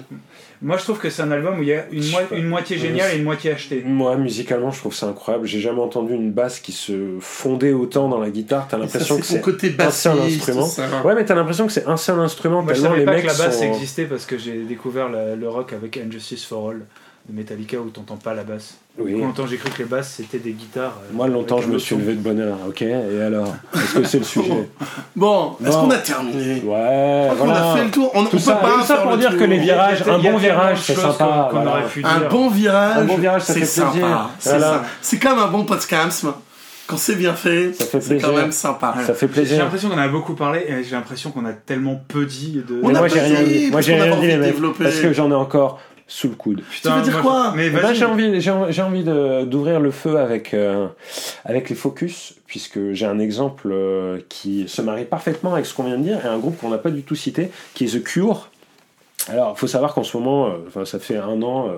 Moi je trouve que c'est un album où il y a une, moi- moitié géniale et une moitié achetée. Moi, musicalement, je trouve ça incroyable. J'ai jamais entendu une basse qui se fondait autant dans la guitare. T'as l'impression c'est que c'est côté un seul instrument. Ouais, mais t'as l'impression que c'est un seul instrument Moi je savais les pas mecs que la basse sont... existait parce que j'ai découvert la- le rock avec Injustice for All. De Metallica où t'entends pas la basse. Oui. Longtemps j'ai cru que les basses c'était des guitares. euh, Moi, longtemps, je me suis levé de bonheur, ok Et alors Est-ce que c'est le sujet Bon, est-ce qu'on a terminé? Ouais, voilà. a fait le tour. On, on Tout peut ça, pas tout ça faire pour le dire tour. que les virages, un bon virage, c'est sympa. qu'on- qu'on voilà. aurait pu Un bon virage, Un bon virage, ça c'est sympa. C'est Voilà. ça. C'est comme un bon podcast. Quand c'est bien fait, Ça fait c'est quand même sympa. Ça fait J'ai plaisir. l'impression qu'on a beaucoup parlé et j'ai l'impression qu'on a tellement peu dit de. On Mais moi, pas j'ai rien dit. Moi, j'ai rien pas dit, les de mecs. développer. Parce que j'en ai encore sous le coude. Putain, Tu veux dire moi, quoi Mais vas-y. j'ai envie, j'ai envie, d'ouvrir le feu avec, euh, avec les focus, puisque j'ai un exemple euh, qui se marie parfaitement avec ce qu'on vient de dire, et un groupe qu'on n'a pas du tout cité, qui est The Cure. Alors, il faut savoir qu'en ce moment, euh, enfin, ça fait un an, euh,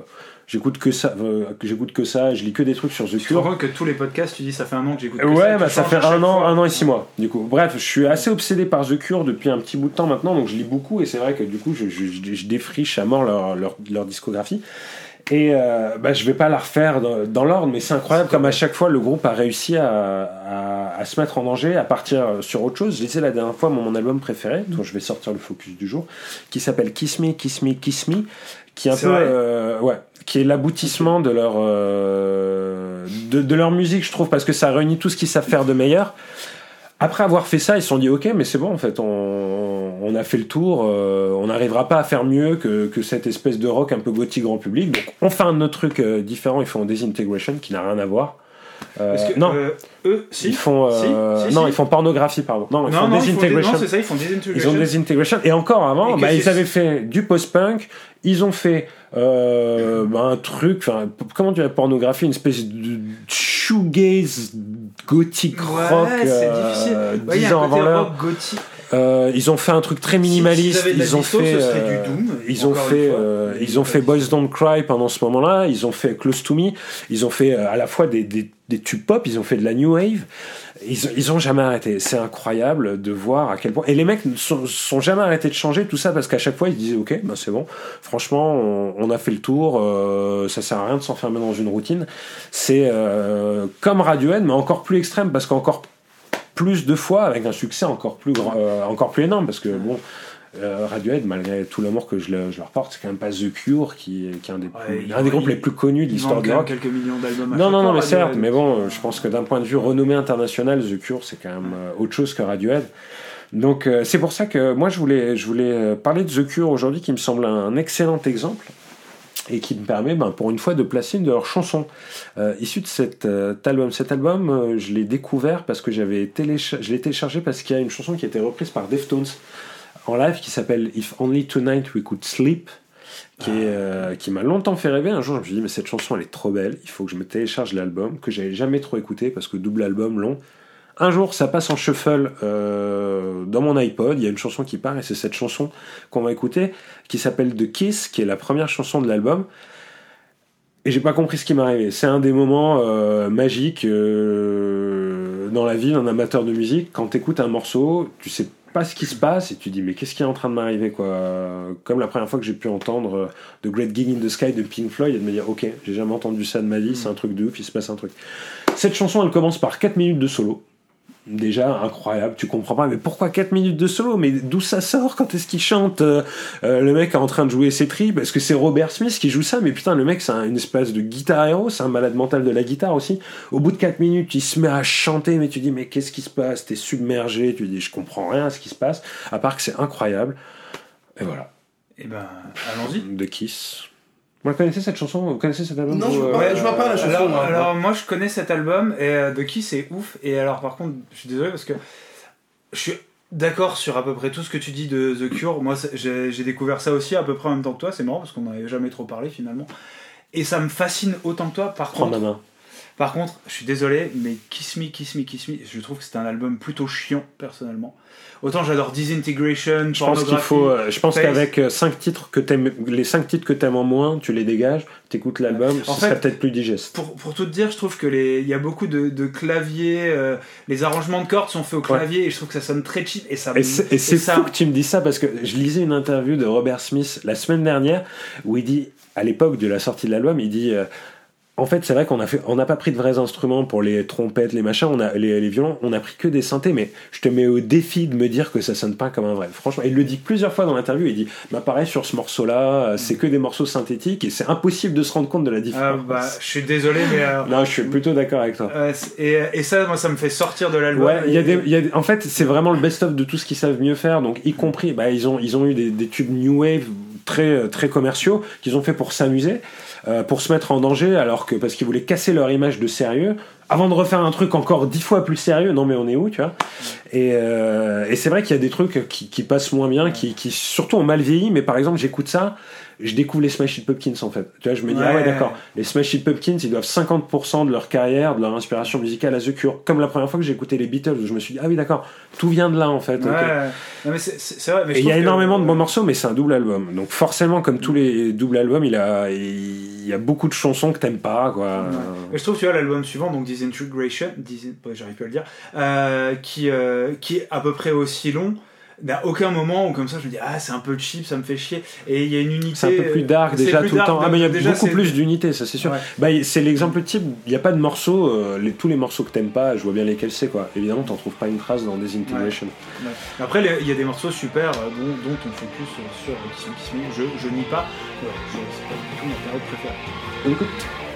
j'écoute que ça, euh, j'écoute que ça, je lis que des trucs sur The Tu te rends Cure. compte que tous les podcasts, tu dis ça fait un an que j'écoute. que Ouais, tu bah ça fait un an, fois. un an et six mois. Du coup, bref, je suis assez obsédé par The Cure depuis un petit bout de temps maintenant, donc je lis beaucoup et c'est vrai que du coup, je, je, je- je défriche à mort leur, leur, leur discographie. Et euh, bah, je vais pas la refaire dans, dans l'ordre, mais c'est incroyable comme à chaque fois le groupe a réussi à, à, à se mettre en danger, à partir sur autre chose. Je disais la dernière fois mon, mon album préféré, dont je vais sortir le focus du jour, qui s'appelle Kiss Me, Kiss Me, Kiss Me, qui est un peu, euh, ouais, qui est l'aboutissement de leur euh, de, de leur musique, je trouve, parce que ça réunit tout ce qu'ils savent faire de meilleur. Après avoir fait ça, ils se sont dit ok, mais c'est bon en fait, on, on a fait le tour, euh, on n'arrivera pas à faire mieux que, que cette espèce de rock un peu gothique grand public. Donc on fait un autre truc euh, différent, ils font Desintegration qui n'a rien à voir. Euh, Parce que, non, euh, eux, si. ils font euh, Si, si, non, si. ils font pornographie pardon. Non, ils Non, font non, ils font des- Desintegration. non, ça, ils font Ils Desintegration. ont Desintegration et encore avant, Et bah, ils avaient fait du post-punk, ils ont fait euh, bah, un truc, comment dire pornographie, une espèce de shoegaze gothique Ouais, rock, c'est euh, difficile. Ouais, il y dix a un ans avant l'heure. gothique. Euh, ils ont fait un truc très minimaliste. ils ont fait, euh, du Doom, ils ont fait, euh, ils ont fait Boys. Don't Cry pendant ce moment-là. Ils ont fait Close to Me. Ils ont fait euh, à la fois des, des, des tubes pop. Ils ont fait de la new wave. Ils, ont- ils ont jamais arrêté. C'est incroyable de voir à quel point. Et les mecs ne sont, sont jamais arrêtés de changer tout ça parce qu'à chaque fois ils se disaient ok, ben c'est bon. Franchement, on, on a fait le tour. euh, ça sert à rien de s'enfermer dans une routine. C'est euh, comme Radiohead, mais encore plus extrême parce qu'encore plus de fois avec un succès encore plus grand, euh, encore plus énorme parce que bon euh, Radiohead malgré tout l'amour que je, le- je leur porte c'est quand même pas The Cure qui, qui est un des, plus- Ouais, ils- un des groupes les plus connus de l'histoire du rock. quelques millions d'albums non non non mais certes mais bon euh, je pense que d'un point de vue renommée internationale The Cure c'est quand même autre chose que Radiohead. Donc euh, c'est pour ça que moi je voulais je voulais parler de The Cure aujourd'hui qui me semble un excellent exemple et qui me permet ben, pour une fois de placer une de leurs chansons euh, issue de cet euh, album. Cet album, euh, je l'ai découvert parce que j'avais je l'ai téléchargé parce qu'il y a une chanson qui a été reprise par Deftones en live qui s'appelle If Only Tonight We Could Sleep. Qui, euh, qui m'a longtemps fait rêver. Un jour, je me suis dit, mais cette chanson, elle est trop belle. Il faut que je me télécharge l'album, que j'avais jamais trop écouté parce que double album long. Un jour, ça passe en shuffle euh, dans mon iPod. Il y a une chanson qui part et c'est cette chanson qu'on va écouter qui s'appelle The Kiss, qui est la première chanson de l'album. Et j'ai pas compris ce qui m'arrivait. C'est un des moments euh, magiques euh, dans la vie d'un amateur de musique. Quand t'écoutes un morceau, tu sais pas ce qui se passe et tu dis mais qu'est-ce qui est en train de m'arriver quoi? Comme la première fois que j'ai pu entendre euh, The Great Gig in the Sky de Pink Floyd et de me dire ok j'ai jamais entendu ça de ma vie, c'est un truc de ouf, il se passe un truc. Cette chanson elle commence par 4 minutes de solo. Déjà incroyable, tu comprends pas, mais pourquoi 4 minutes de solo? Mais d'où ça sort? Quand est-ce qu'il chante Euh, euh, Le mec est en train de jouer ses tripes, est-ce que c'est Robert Smith qui joue ça Mais putain, le mec c'est un- une espèce de guitare héros, c'est un malade mental de la guitare aussi. Au bout de 4 minutes, il se met à chanter, mais tu dis, mais qu'est-ce qui se passe? T'es submergé, tu dis, je comprends rien à ce qui se passe, à part que c'est incroyable. Et voilà, Eh ben, allons-y. de Kiss. Vous la connaissez cette chanson? Vous connaissez cet album Non, je vois euh, pas- je vois pas la chanson. Alors, moi. alors, moi je connais cet album et euh, The Kiss c'est ouf et alors par contre je suis désolé parce que je suis d'accord sur à peu près tout ce que tu dis de The Cure. Moi j'ai découvert ça aussi à peu près en même temps que toi, c'est marrant parce qu'on n'en avait jamais trop parlé finalement. Et ça me fascine autant que toi. Par Prends contre, ma main. Par contre, je suis désolé, mais Kiss Me, Kiss Me, Kiss Me, je trouve que c'est un album plutôt chiant personnellement. Autant j'adore Disintegration, Je pense qu'il faut. euh, je pense qu'avec 5 titres que t'aimes, les 5 titres que t'aimes en moins, tu les dégages, t'écoutes l'album, En ce fait, serait peut-être plus digeste. Pour, pour tout te dire, je trouve que les, il y a beaucoup de, de claviers, euh, les arrangements de cordes sont faits au clavier et je trouve que ça sonne très cheap et ça. Et c'est, et c'est ça- fou que tu me dis ça parce que je lisais une interview de Robert Smith la semaine dernière où il dit, à l'époque de la sortie de l'album, il dit euh, en fait, c'est vrai qu'on a fait, on n'a pas pris de vrais instruments pour les trompettes, les machins, on a les, les violons, on a pris que des synthés. Mais je te mets au défi de me dire que ça sonne pas comme un vrai. Franchement, il le dit plusieurs fois dans l'interview. Il dit, bah pareil sur ce morceau-là, c'est que des morceaux synthétiques et c'est impossible de se rendre compte de la Ah, différence. bah, je suis désolé, mais. euh, Non, je suis plutôt d'accord avec toi. euh, et, et ça, moi, ça me fait sortir de l'album. Ouais, il y a Et- des, il y a des- en fait, c'est vraiment le best-of de tout ce qu'ils savent mieux faire. Donc, y compris, bah, ils ont, ils ont eu des, des tubes new wave très, très commerciaux qu'ils ont fait pour s'amuser, euh, pour se mettre en danger, alors que parce qu'ils voulaient casser leur image de sérieux. Avant de refaire un truc encore dix fois plus sérieux, non mais on est où, tu vois Et, euh, et c'est vrai qu'il y a des trucs qui, qui passent moins bien, qui, qui surtout ont mal vieilli. Mais par exemple, j'écoute ça, je découvre les Smash Hit Pumpkins en fait. Tu vois, je me dis ah ouais Ouais. d'accord. Les Smash Hit Pumpkins, ils doivent 50% de leur carrière, de leur inspiration musicale à The Cure. Comme la première fois que j'ai écouté les Beatles, où je me suis dit ah oui d'accord, tout vient de là en fait. Ouais. C'est- vrai. mais je Et il y a que- énormément de bons morceaux, mais c'est un double album. Donc forcément, comme tous les doubles albums, il a, il y a beaucoup de chansons que t'aimes pas, quoi. Mais je trouve, tu vois, l'album suivant, donc Disintegration, Disin... j'arrive pas à le dire, euh, qui, euh, qui est à peu près aussi long, n'a aucun moment où comme ça je me dis, ah, c'est un peu cheap, ça me fait chier. Et il y a une unité. C'est un peu plus dark déjà plus tout le temps. Ah mais il y a déjà, beaucoup plus d'unité, ça c'est sûr. Ouais. Bah, c'est l'exemple type. Il n'y a pas de morceaux. euh, les, tous les morceaux que t'aimes pas, je vois bien lesquels c'est quoi. Évidemment, t'en trouves pas une trace dans Disintegration. Ouais. Après, il y a des morceaux super euh, dont, dont on focus euh, sur qui sont qui sont je, je nie pas. Je- c'est pas du tout ma période préférée. On écoute.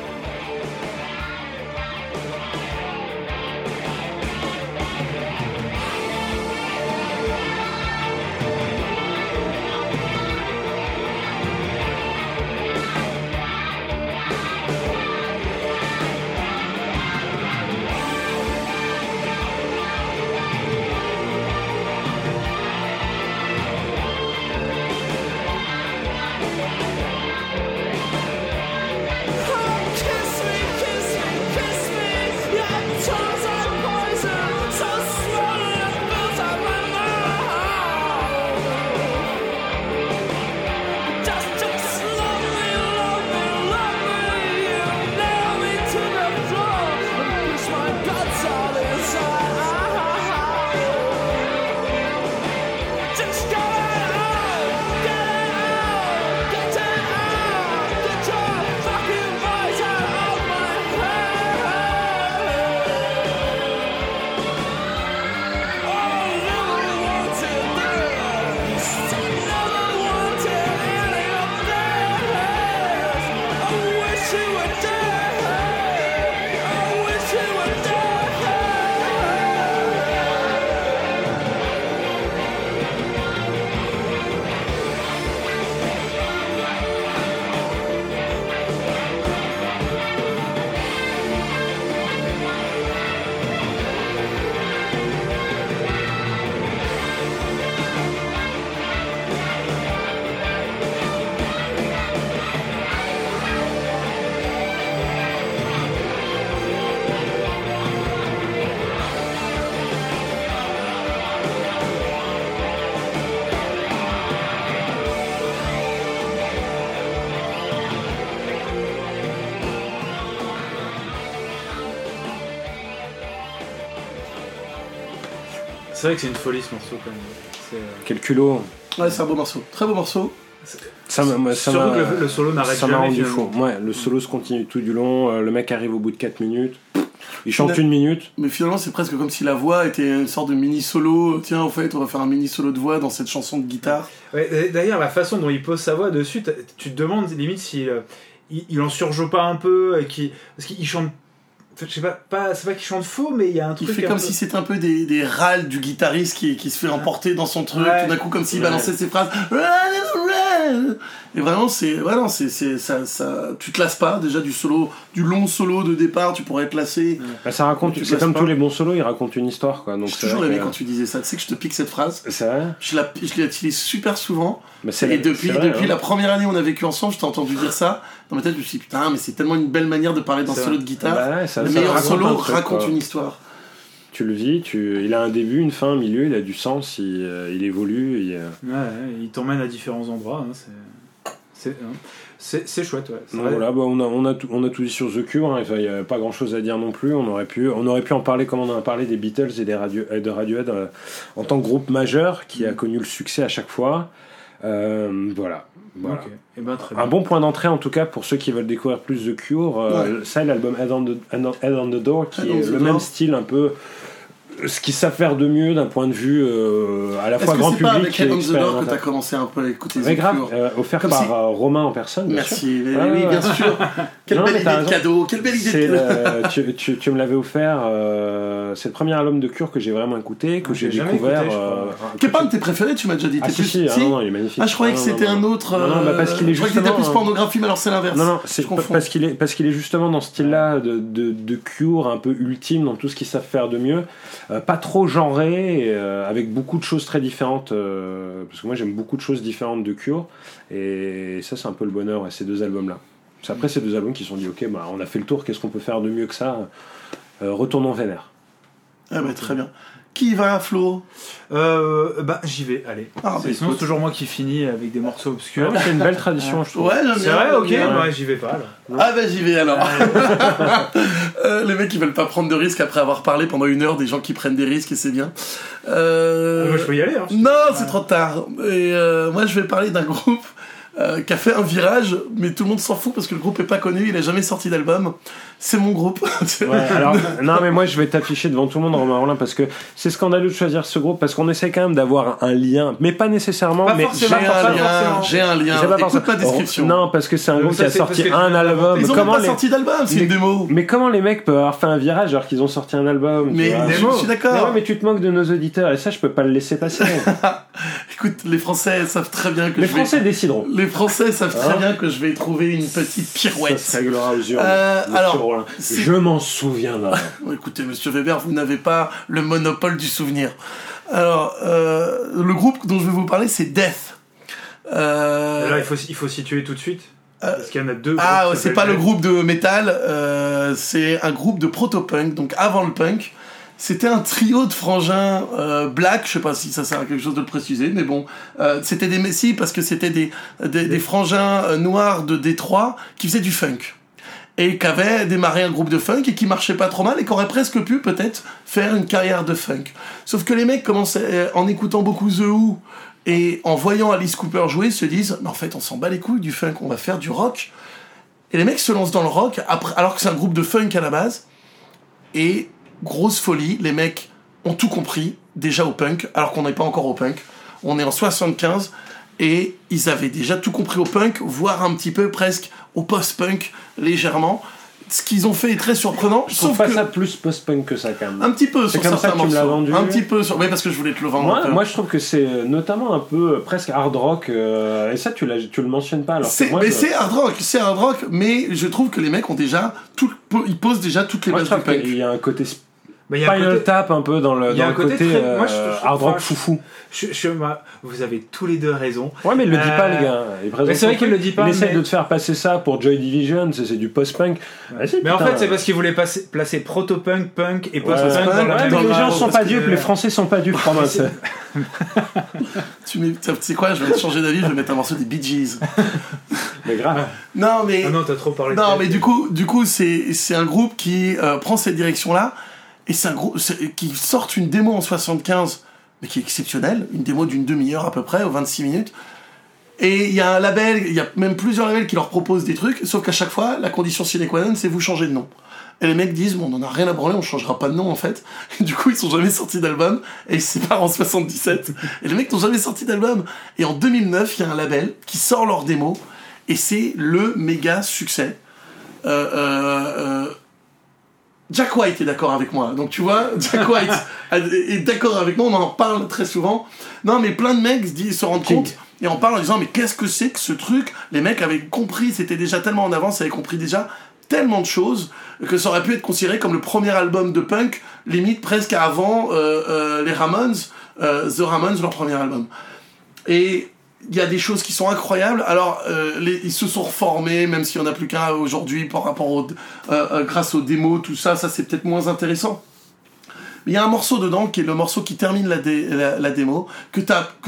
C'est vrai que c'est une folie ce morceau quand même. Euh, Quel culot. Ouais, c'est un beau morceau. Très beau morceau. Ça m'a- moi, ça Surtout que le, le solo n'arrête ça m'a jamais. rendu fou. Ouais, le solo se continue tout du long. euh, Le mec arrive au bout de 4 minutes. Il chante une minute. Mais finalement, c'est presque comme si la voix était une sorte de mini solo. Tiens, en fait, on va faire un mini solo de voix dans cette chanson de guitare. Ouais, D'ailleurs, la façon dont il pose sa voix dessus, tu te demandes limite si euh, il, il en surjoue pas un peu, et qu'il- parce qu'il chante. Fait, Je sais pas, pas c'est pas qu'il chante faux, mais il y a un Il truc. fait un comme peu- si c'était un peu des, des râles du guitariste qui, qui se fait emporter dans son truc, Ouais. tout d'un coup comme s'il Ouais. balançait ses phrases. Et vraiment, c'est, non, c'est, c'est, ça, ça, tu te lasses pas déjà du solo, du long solo de départ, tu pourrais te lasser. Bah, ça raconte. C'est comme pas. tous les bons solos, il raconte une histoire quoi. Donc J'ai toujours aimé que- quand tu disais ça. Tu sais que je te pique cette phrase. C'est vrai. Je, la, je l'utilise super souvent. Et la- depuis, c'est vrai, depuis hein. la première année où on a vécu ensemble, je t'ai entendu dire ça. Dans ma tête, je me suis dit, putain, mais c'est tellement une belle manière de parler d'un solo de guitare. Bah ouais, ça- le ça meilleur raconte solo un truc, raconte quoi. une histoire. Tu le vis, tu... il a un début, une fin, un milieu, il a du sens, il, euh, il évolue. il, euh, Ouais, il t'emmène à différents endroits. hein, c'est- c'est, hein, c'est, c'est chouette, ouais. Donc voilà, bah, on, a, on, a tout, on a tout dit sur The Cure, hein, il n'y a pas grand chose à dire non plus. On aurait, pu, on aurait pu en parler comme on en a parlé des Beatles et des Radio, euh, de Radiohead euh, en tant que groupe majeur qui a connu le succès à chaque fois. Euh, voilà. voilà. Eh ben, très Un bien. bon point d'entrée en tout cas pour ceux qui veulent découvrir plus de Cure. euh, Ça, l'album Head, on the- Head on the Door, qui Head est the le Door. même style un peu. Ce qu'ils savent faire de mieux d'un point de vue euh, à la fois grand c'est pas public avec et Head on the Door que t'as commencé un peu à écouter Mais The grave, euh, offert Comme par si- Romain en personne. bien sûr. Merci, mais Ouais, oui, ouais, bien ouais. sûr. Quelle Non, belle idée de raison. cadeau, quelle belle idée de le- tu, tu- tu me l'avais offert, euh, c'est le premier album de Cure que j'ai vraiment écouté, que Ah, j'ai découvert. écouté, euh, Qui est pas un de tes préférés, tu m'as déjà dit. Ah si, si, ah, non, non, il est magnifique. Ah, je croyais Ah, que non, c'était non, un non. autre. Non, non, bah, parce qu'il est Je croyais que justement, plus euh, pornographie, mais alors c'est l'inverse. Non, non, c'est parce qu'il est, parce qu'il est justement dans ce style-là de, de, de Cure, un peu ultime dans tout ce qu'ils savent faire de mieux. Euh, pas trop genré, euh, avec beaucoup de choses très différentes. euh, parce que moi j'aime beaucoup de choses différentes de Cure. Et ça, c'est un peu le bonheur, ouais, ces deux albums-là. C'est après ces deux albums qui se sont dit, ok, bah, on a fait le tour, qu'est-ce qu'on peut faire de mieux que ça? Euh, Retournons vénère. Ah, bah, très bien. Qui va, Flo? Euh, bah, j'y vais, allez. Ah, C'est- bah, sinon, écoute. c'est toujours moi qui finis avec des morceaux obscurs. C'est une belle tradition, je trouve. Ouais, j'aime C'est vrai, ok, bien. bah, j'y vais pas alors. Ah bah j'y vais alors. Euh, les mecs ils veulent pas prendre de risques après avoir parlé pendant une heure des gens qui prennent des risques et c'est bien. Euh... Ah, Moi, je peux y aller. Hein. Non, c'est trop tard. Et euh, moi, je vais parler d'un groupe euh, qui a fait un virage, mais tout le monde s'en fout parce que le groupe est pas connu, il a jamais sorti d'album. C'est mon groupe. Ouais, alors, non, mais moi je vais t'afficher devant tout le monde, Romain Rollin, parce que c'est scandaleux de choisir ce groupe, parce qu'on essaie quand même d'avoir un lien, mais pas nécessairement, Pas mais J'ai un pas lien, j'ai un lien. Pas Écoute ma description. Non, parce que c'est un Mais groupe ça, qui a sorti un album. Ils ont Comment pas les... sorti d'album, c'est Mais- une démo. Mais comment les mecs peuvent avoir fait un virage alors qu'ils ont sorti un album tu Mais vois je démo. suis Mais d'accord. ouais, mais tu te moques de nos auditeurs et ça je peux pas le laisser passer. Écoute, les Français savent très bien que les je vais- Français décideront. Les Français savent très Hein bien que je vais trouver une petite Ça pirouette. se réglera aux. Euh, monsieur alors, je m'en souviendrai. Écoutez, monsieur Weber, vous n'avez pas le monopole du souvenir. Alors, euh, le groupe dont je vais vous parler, c'est Death. Euh, Là, il faut, il faut situer tout de suite. Parce qu'il y en a deux. ah, c'est pas le groupe de métal, euh, c'est un groupe de proto-punk, donc avant le punk. C'était un trio de frangins euh, black, je sais pas si ça sert à quelque chose de le préciser, mais bon, euh, c'était des messies parce que c'était des, des, des frangins euh, noirs de Détroit qui faisaient du funk. Et qui avaient démarré un groupe de funk et qui marchait pas trop mal et qui aurait presque pu peut-être faire une carrière de funk. Sauf que les mecs commençaient, euh, en écoutant beaucoup The Who et en voyant Alice Cooper jouer, se disent, mais en fait on s'en bat les couilles du funk, on va faire du rock. Et les mecs se lancent dans le rock, alors que c'est un groupe de funk à la base. Et grosse folie, les mecs ont tout compris, déjà au punk, alors qu'on n'est pas encore au punk. On est en 75, et ils avaient déjà tout compris au punk, voire un petit peu presque au post-punk, légèrement. Ce qu'ils ont fait est très surprenant, Je trouve pas que... ça plus post-punk que ça quand même. Un petit peu C'est sur comme ça que tu me l'as vendu. Un petit peu sur... Oui, parce que je voulais te le vendre Moi, je trouve que c'est euh, notamment un peu euh, presque hard rock, euh, et ça tu, tu le mentionnes pas alors que C'est, moi, mais je- c'est hard rock, c'est hard rock, mais je trouve que les mecs ont déjà tout, ils posent déjà toutes les bases du punk. qu'il y a un côté Bah, il y a un côté- Tap un peu dans le, dans un le côté côté, très- moi, je- euh, je- hard rock foufou. Je, je- moi, vous avez tous les deux raison. Ouais, mais il le dit Euh, pas, le gars. Il présente mais c'est vrai qu'il le dit pas, Il essaie de te faire passer ça pour Joy Division, c'est c'est du post-punk. Mais en fait, c'est parce qu'il voulait passer- placer proto-punk, punk et post-punk les gens sont pas que- dupes, les Français sont pas dupes, Tu sais quoi, je vais changer d'avis, je vais mettre un morceau des Bee Gees. Mais grave. Non, mais, Ah non, t'as trop parlé non, mais du coup, du coup, c'est, c'est un groupe qui euh, prend cette direction-là, et c'est un c'est- qui sort une démo en 75, mais qui est exceptionnelle, une démo d'une demi-heure à peu près, aux 26 minutes. Et il y a un label, il y a même plusieurs labels qui leur proposent des trucs, sauf qu'à chaque fois, la condition sine qua non, c'est vous changer de nom. Et les mecs disent, bon, on en a rien à branler, on changera pas de nom en fait. Et du coup, ils sont jamais sortis d'album, et ils se séparent en 77. Et les mecs n'ont jamais sorti d'album. Et en 2009, il y a un label qui sort leur démo, et c'est le méga succès. Euh, euh, euh, Jack White est d'accord avec moi. Donc tu vois, Jack White est d'accord avec moi, on en parle très souvent. Non, mais plein de mecs se, rendent King. compte et en parlent en disant mais qu'est-ce que c'est que ce truc? Les mecs avaient compris, c'était déjà tellement en avance, ils avaient compris déjà tellement de choses que ça aurait pu être considéré comme le premier album de punk, limite presque avant euh, euh, les Ramones, euh, The Ramones, leur premier album. Et il y a des choses qui sont incroyables. Alors, euh, les- ils se sont reformés, même s'il n'y en a plus qu'un aujourd'hui par rapport au, euh, euh, grâce aux démos, tout ça, ça c'est peut-être moins intéressant. Mais il y a un morceau dedans qui est le morceau qui termine la, dé- la, la démo, que,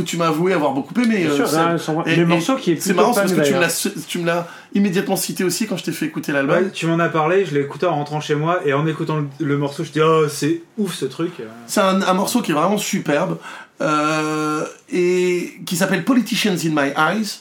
tu m'as avoué avoir beaucoup aimé. Bien euh, sans- Et- le morceau qui est C'est marrant parce que tu me l'as tu me l'as immédiatement cité aussi quand je t'ai fait écouter l'album. Ouais, tu m'en as parlé, je l'ai écouté en rentrant chez moi et en écoutant le, le morceau, je dis oh c'est ouf ce truc. C'est un, un morceau qui est vraiment superbe. Euh, et qui s'appelle Politicians in My Eyes.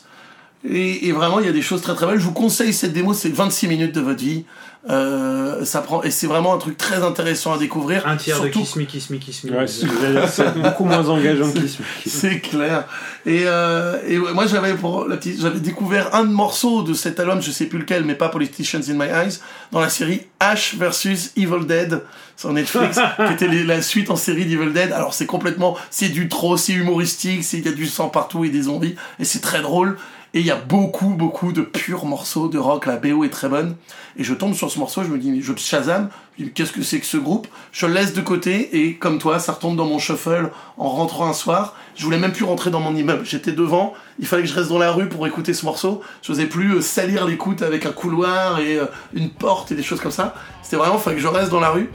Et, et vraiment, il y a des choses très très belles. Je vous conseille cette démo, c'est 26 minutes de votre vie. Euh, ça prend et c'est vraiment un truc très intéressant à découvrir. Un tiers Surtout- de Kiss Me, Kiss Me, Kiss Me. Ouais, c'est beaucoup moins engageant que Kiss Me, Kiss Me. C'est clair. Et, euh, et ouais, moi j'avais pour la petite, j'avais découvert un morceau de cet album, je sais plus lequel, mais pas Politicians in My Eyes, dans la série Ash versus Evil Dead sur Netflix, qui était les- la suite en série d'Evil Dead. Alors c'est complètement, c'est du trop, c'est humoristique, c'est il y a du sang partout et des zombies, et c'est très drôle. Et il y a beaucoup, beaucoup de purs morceaux de rock. La BO est très bonne. Et je tombe sur ce morceau, je me dis, je Shazam, qu'est-ce que c'est que ce groupe? Je le laisse de côté et comme toi, ça retombe dans mon shuffle en rentrant un soir. Je voulais même plus rentrer dans mon immeuble. J'étais devant, il fallait que je reste dans la rue pour écouter ce morceau. Je n'osais plus euh, salir l'écoute avec un couloir et euh, une porte et des choses comme ça. C'était vraiment, il fallait que je reste dans la rue.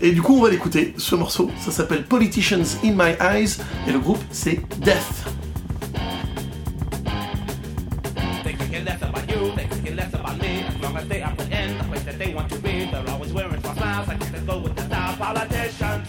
Et du coup, on va l'écouter, ce morceau. Ça s'appelle Politicians in My Eyes et le groupe, c'est Death. Long they are in the place that they want to be, they're always wearing small smiles. Guess they go with the style. Politicians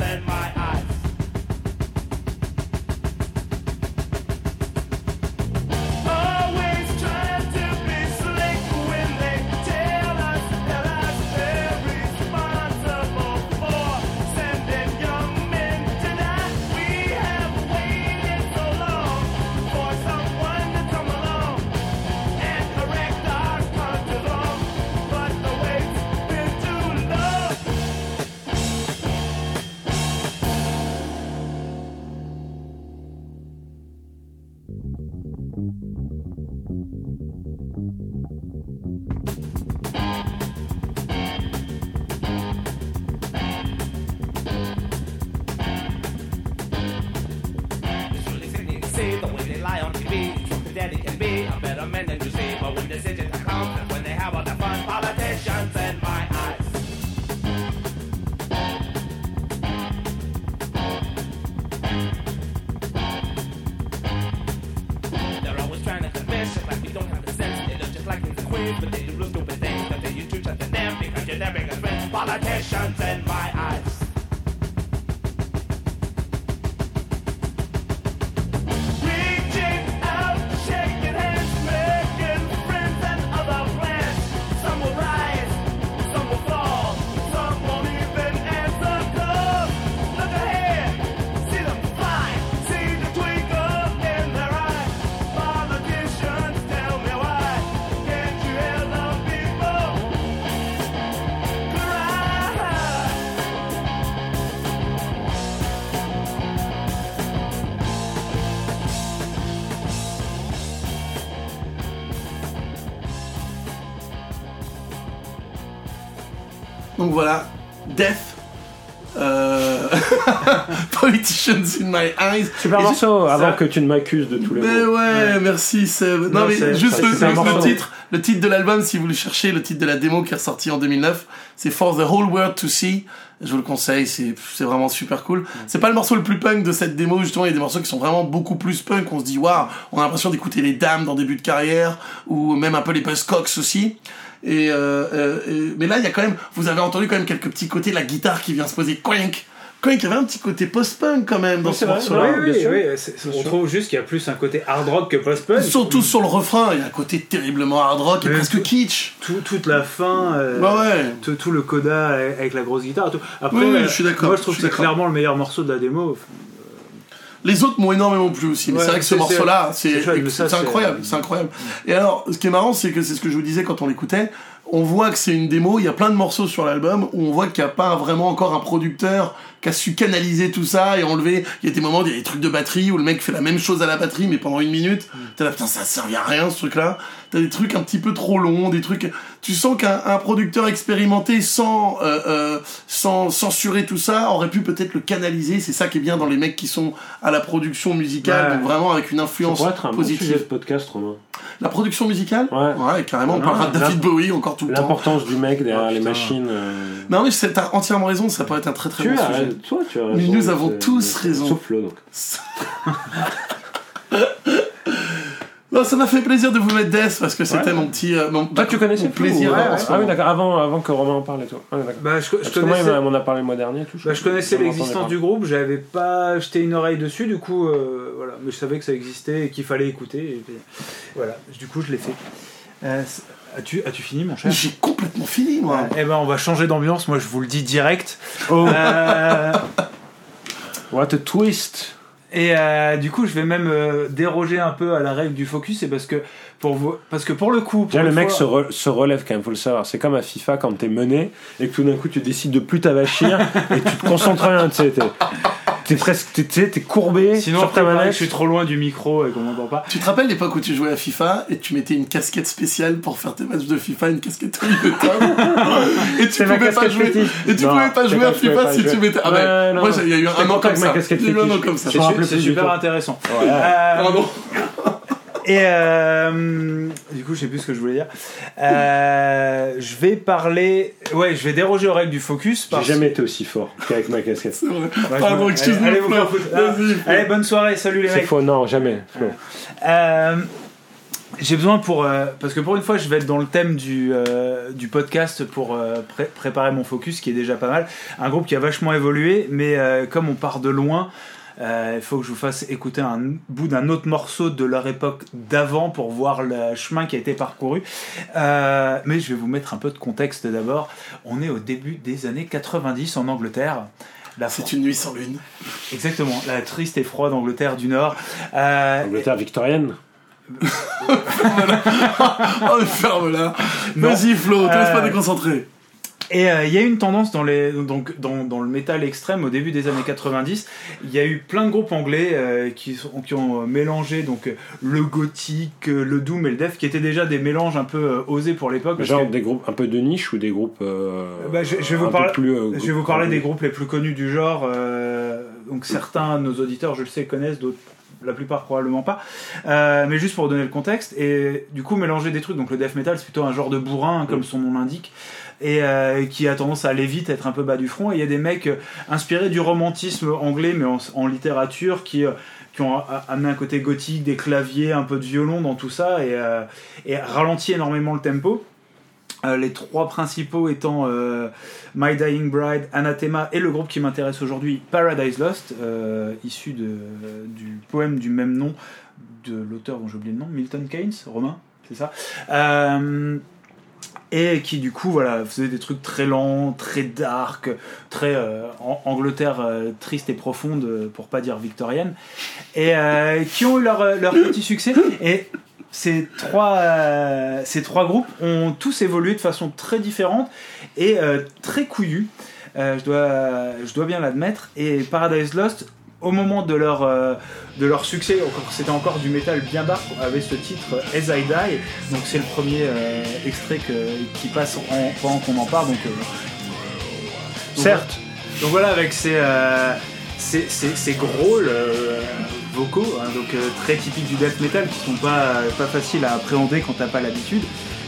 voilà, Death. Euh... Politicians in My Eyes. Super morceau, ça- avant que tu ne m'accuses de tous les Mais mots. ouais, merci Seb. Non, Non, mais juste le, titre, le titre de l'album, si vous le cherchez, le titre de la démo qui est ressorti en 2009, c'est For the Whole World to See. Je vous le conseille, c'est c'est vraiment super cool. C'est pas le morceau le plus punk de cette démo, justement, il y a des morceaux qui sont vraiment beaucoup plus punk. On se dit, waouh, on a l'impression d'écouter les dames dans début de carrière, ou même un peu les Buzzcocks aussi. Et, euh, euh, et- mais là, il y a quand même, vous avez entendu quand même quelques petits côtés, la guitare qui vient se poser, quink, quink, il y avait un petit côté post-punk quand même dans Oui, ce morceau-là. oui, oui, c'est- on trouve juste qu'il y a plus un côté hard rock que post-punk. Surtout sur le refrain, il y a un côté terriblement hard rock et Mais presque tout- kitsch. Tout- toute la fin, euh, Bah ouais. tout, tout le coda avec la grosse guitare. Tout. Après, Oui, oui, je suis d'accord, Moi, je trouve je que c'est clairement le meilleur morceau de la démo. Les autres m'ont énormément plu aussi, mais Ouais, c'est vrai que ce morceau-là, c'est- incroyable, c'est incroyable. Et alors, ce qui est marrant, c'est que c'est ce que je vous disais quand on l'écoutait, on voit que c'est une démo, il y a plein de morceaux sur l'album où on voit qu'il n'y a pas vraiment encore un producteur qui a su canaliser tout ça et enlever. Il y a des moments, il y a des trucs de batterie où le mec fait la même chose à la batterie mais pendant une minute. T'es là, putain, ça servait à rien ce truc-là. T'as des trucs un petit peu trop longs, des trucs. Tu sens qu'un un producteur expérimenté sans, euh, euh, sans censurer tout ça aurait pu peut-être le canaliser. C'est ça qui est bien dans les mecs qui sont à la production musicale, Ouais. donc vraiment avec une Ça influence pourrait être un bon sujet de positive. podcast, Romain. La production musicale Ouais. carrément. On Non, parlera de David Bowie encore tout le temps. L'importance du mec derrière Oh, les machines. euh, Non, mais t'as entièrement raison, ça pourrait être un très très Tu bon as sujet. Raison. Toi, tu as Mais nous avons tous raison. Sauf Flo, donc. Non, ça m'a fait plaisir de vous mettre Death parce que c'était Ouais. mon petit. euh, mon, Toi, tu connaissais mon plaisir. ou- ouais, en ouais. ce Ah oui, d'accord, avant, avant que Romain en parle et tout. Ah. Bah, je, que moi, il connaissais, m'en a parlé le mois dernier. Tout, bah, je connaissais l'existence du groupe, j'avais pas jeté une oreille dessus, du coup, euh, voilà. Mais je savais que ça existait et qu'il fallait écouter. Et puis, voilà, du coup, je l'ai fait. Euh, as-tu, fini, mon cher J'ai complètement fini, moi. Eh ben, on va changer d'ambiance. Moi, je vous le dis direct. Oh, Euh, what a twist Et euh, du coup, je vais même euh, déroger un peu à la règle du focus, c'est parce que pour vous, parce que pour le coup, pour Déjà, le mec fois- se, re- se relève quand même, faut le savoir. C'est comme à FIFA quand t'es mené et que tout d'un coup tu décides de plus t'avachir et tu te concentres rien, tu sais. T'es, presque, t'es, tu sais, t'es courbé Sinon, sur après, ta pareil, manette. je suis trop loin du micro et qu'on m'entend pas. Tu te rappelles l'époque où tu jouais à FIFA et tu mettais une casquette spéciale pour faire tes matchs de FIFA, une casquette Vuitton et tu pouvais pas jouer fétiche. et tu Non, pouvais pas jouer à FIFA pas si jouer. tu mettais. Ah Ouais, ben, non, moi il y a eu un an comme avec ma ça. casquette Il y a eu un an fétiche. comme ça. C'est super intéressant. Ouais. Euh, Pardon. Et euh, du coup, je sais plus ce que je voulais dire. Euh, je vais parler. Ouais, je vais déroger aux règles du focus. J'ai jamais été aussi fort qu'avec ma casquette. C'est vrai. Ouais, je Pardon, excuse-moi. Allez. Ah, bonne soirée. Salut les C'est mecs. faux, non, jamais. Euh, j'ai besoin pour euh, parce que pour une fois je vais être dans le thème du, euh, du podcast pour euh, pré- préparer mon focus qui est déjà pas mal un groupe qui a vachement évolué mais euh, comme on part de loin il faut que je vous fasse écouter un bout d'un autre morceau de leur époque d'avant pour voir le chemin qui a été parcouru Euh, mais je vais vous mettre un peu de contexte d'abord on est au début des années 90 en Angleterre C'est une nuit sans lune. exactement la triste et froide Angleterre du Nord Euh, Angleterre victorienne. Oh, ferme-la. Vas-y, Flo, te laisse pas Euh, déconcentrer. Et euh, il y a une tendance dans, les, donc, dans, dans le métal extrême au début des années 90. Il y a eu plein de groupes anglais euh, qui, sont, qui ont euh, mélangé donc, le gothique, euh, le doom et le death, qui étaient déjà des mélanges un peu euh, osés pour l'époque. Genre que- des groupes un peu de niche ou des groupes. euh, Bah, je- je vais vous parler- plus, euh, Je vais vous parler des groupes les plus connus du genre. euh, donc certains de nos auditeurs, je le sais, connaissent, d'autres la plupart probablement pas. Euh, mais juste pour donner le contexte. Et du coup, mélanger des trucs. Donc le death metal, c'est plutôt un genre de bourrin, comme son nom l'indique. Et euh, qui a tendance à aller vite, être un peu bas du front. Et il y a des mecs euh, inspirés du romantisme anglais, mais en, littérature, qui, euh, qui ont amené un côté gothique, des claviers, un peu de violon dans tout ça, et, euh, ralenti énormément le tempo. Les trois principaux étant My Dying Bride, Anathema et le groupe qui m'intéresse aujourd'hui, Paradise Lost, issu du poème du même nom de l'auteur dont j'ai oublié le nom, Milton Keynes, Romain, c'est ça et qui du coup voilà faisait des trucs très lents, très dark, très euh, Angleterre euh, triste et profonde euh, pour pas dire victorienne, et euh, qui ont eu leur, leur petit succès. Et ces trois, ces trois groupes ont tous évolué de façon très différente et très couillue. Je, dois, je dois bien l'admettre. Et Paradise Lost, au moment de leur, euh, de leur succès, c'était encore du métal bien dark, avait ce titre As I Die. Donc c'est le premier euh, extrait que- qui passe en- pendant qu'on en parle. Donc, euh, donc Certes. donc voilà, avec ces, ces, ces, euh, vocaux, hein, donc très typiques du death metal, qui sont pas, pas faciles à appréhender quand t'as pas l'habitude.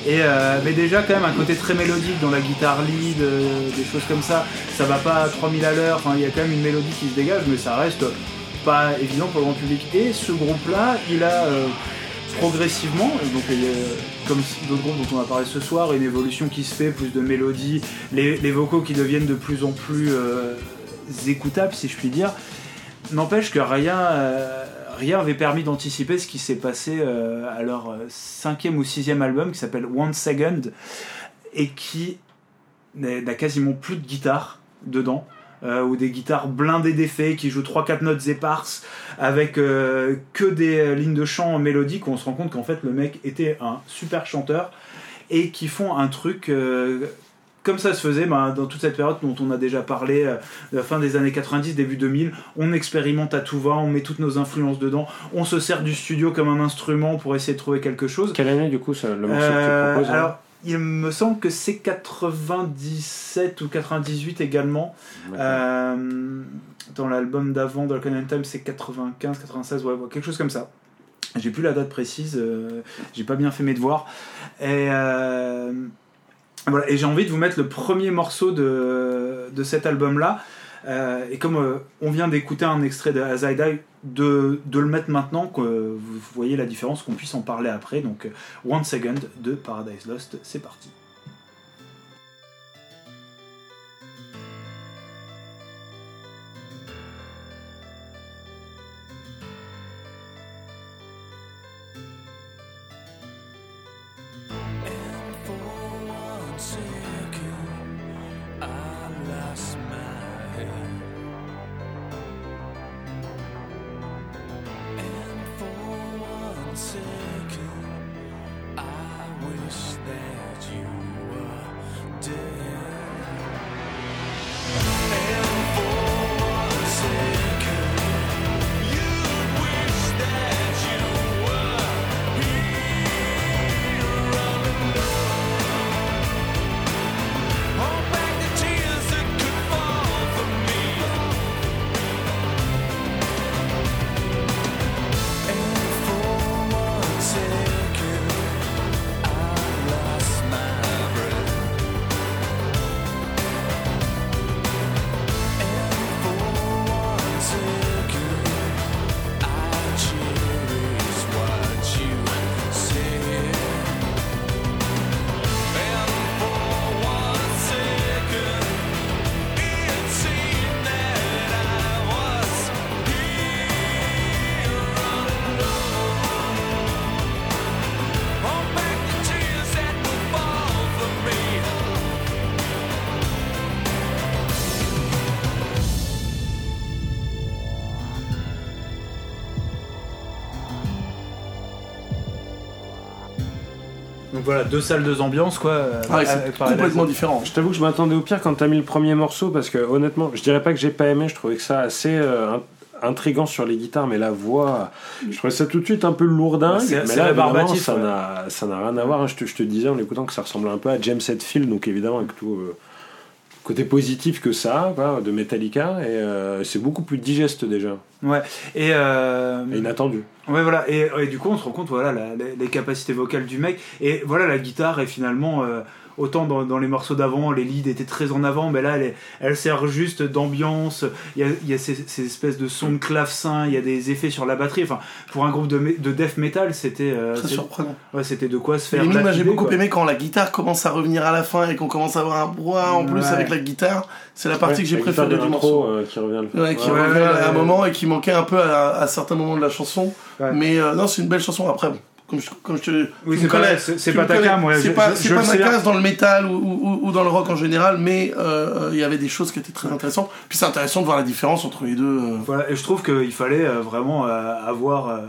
Et euh, mais déjà quand même un côté très mélodique dans la guitare lead, euh, des choses comme ça. Ça va pas à 3000 à l'heure. Il y a quand même une mélodie qui se dégage, mais ça reste pas évident pour le grand public. Et ce groupe-là, il a euh, progressivement, et donc il y a, comme d'autres groupes dont on a parlé ce soir, une évolution qui se fait, plus de mélodies, les, les vocaux qui deviennent de plus en plus euh, écoutables, si je puis dire. N'empêche que rien, euh, rien avait permis d'anticiper ce qui s'est passé euh, à leur euh, cinquième ou sixième album qui s'appelle One Second et qui n'a quasiment plus de guitare dedans. euh, ou des guitares blindées d'effets qui jouent 3-4 notes éparses avec que des lignes de chant mélodiques on se rend compte qu'en fait le mec était un super chanteur et qui font un truc comme ça se faisait ben, dans toute cette période dont on a déjà parlé, euh, de la fin des années 90, début 2000, on expérimente à tout va, on met toutes nos influences dedans, on se sert du studio comme un instrument pour essayer de trouver quelque chose. Quelle année du coup ça, le morceau Euh, que tu proposes hein alors, il me semble que c'est 97 ou 98 également. Euh, dans l'album d'avant, de Time Time, c'est 95, 96, ouais, ouais, quelque chose comme ça. J'ai plus la date précise, euh, j'ai pas bien fait mes devoirs. Et, euh, et j'ai envie de vous mettre le premier morceau de, cet album-là. Euh, et comme euh, on vient d'écouter un extrait de Die, de, de le mettre maintenant, que vous voyez la différence, qu'on puisse en parler après. Donc, euh, One Second de Paradise Lost, c'est parti. Voilà, deux salles, deux ambiances, quoi. Ah, c'est complètement différent. Je t'avoue que je m'attendais au pire quand t'as mis le premier morceau parce que honnêtement, je dirais pas que j'ai pas aimé, je trouvais que ça assez euh, int- intrigant sur les guitares, mais la voix, je trouvais ça tout de suite un peu lourdingue. Mais c'est là, évidemment, ça ouais. n'a ça n'a rien à voir. hein. Je, te, je te disais en l'écoutant que ça ressemblait un peu à James Hetfield, donc évidemment avec tout euh, côté positif que ça, a, quoi, de Metallica, et euh, c'est beaucoup plus digeste déjà, Ouais. Et, euh, et inattendu. Ouais, voilà. Et, du coup, on se rend compte, voilà, les, les capacités vocales du mec. Et voilà, la guitare est finalement. euh, autant dans, dans les morceaux d'avant, les leads étaient très en avant, mais là, elle, sert juste d'ambiance. Il y a, il y a ces, ces espèces de sons de clavecin, il y a des effets sur la batterie. Enfin, pour un groupe de, death metal, c'était. euh, Très surprenant. ouais, c'était de quoi se faire. limite, moi j'ai beaucoup quoi. aimé quand la guitare commence à revenir à la fin et qu'on commence à avoir un brouhaha en plus avec la guitare. C'est la partie Ouais, que j'ai préférée du morceau. euh, qui revient le Ouais, qui Ouais, revient ouais, à un moment et qui manquait un peu à, à certains moments de la chanson. Ouais. Mais euh, non, c'est une belle chanson. Après, bon, comme je, comme je te Oui, c'est pas- connais, c'est- pas ta cam, ouais, C'est pas, je- c'est je pas ma case dans le métal ou, ou- ou dans le rock en général, mais euh, il y avait des choses qui étaient très intéressantes. Puis c'est intéressant de voir la différence entre les deux. euh. Voilà, et je trouve qu'il fallait euh, vraiment avoir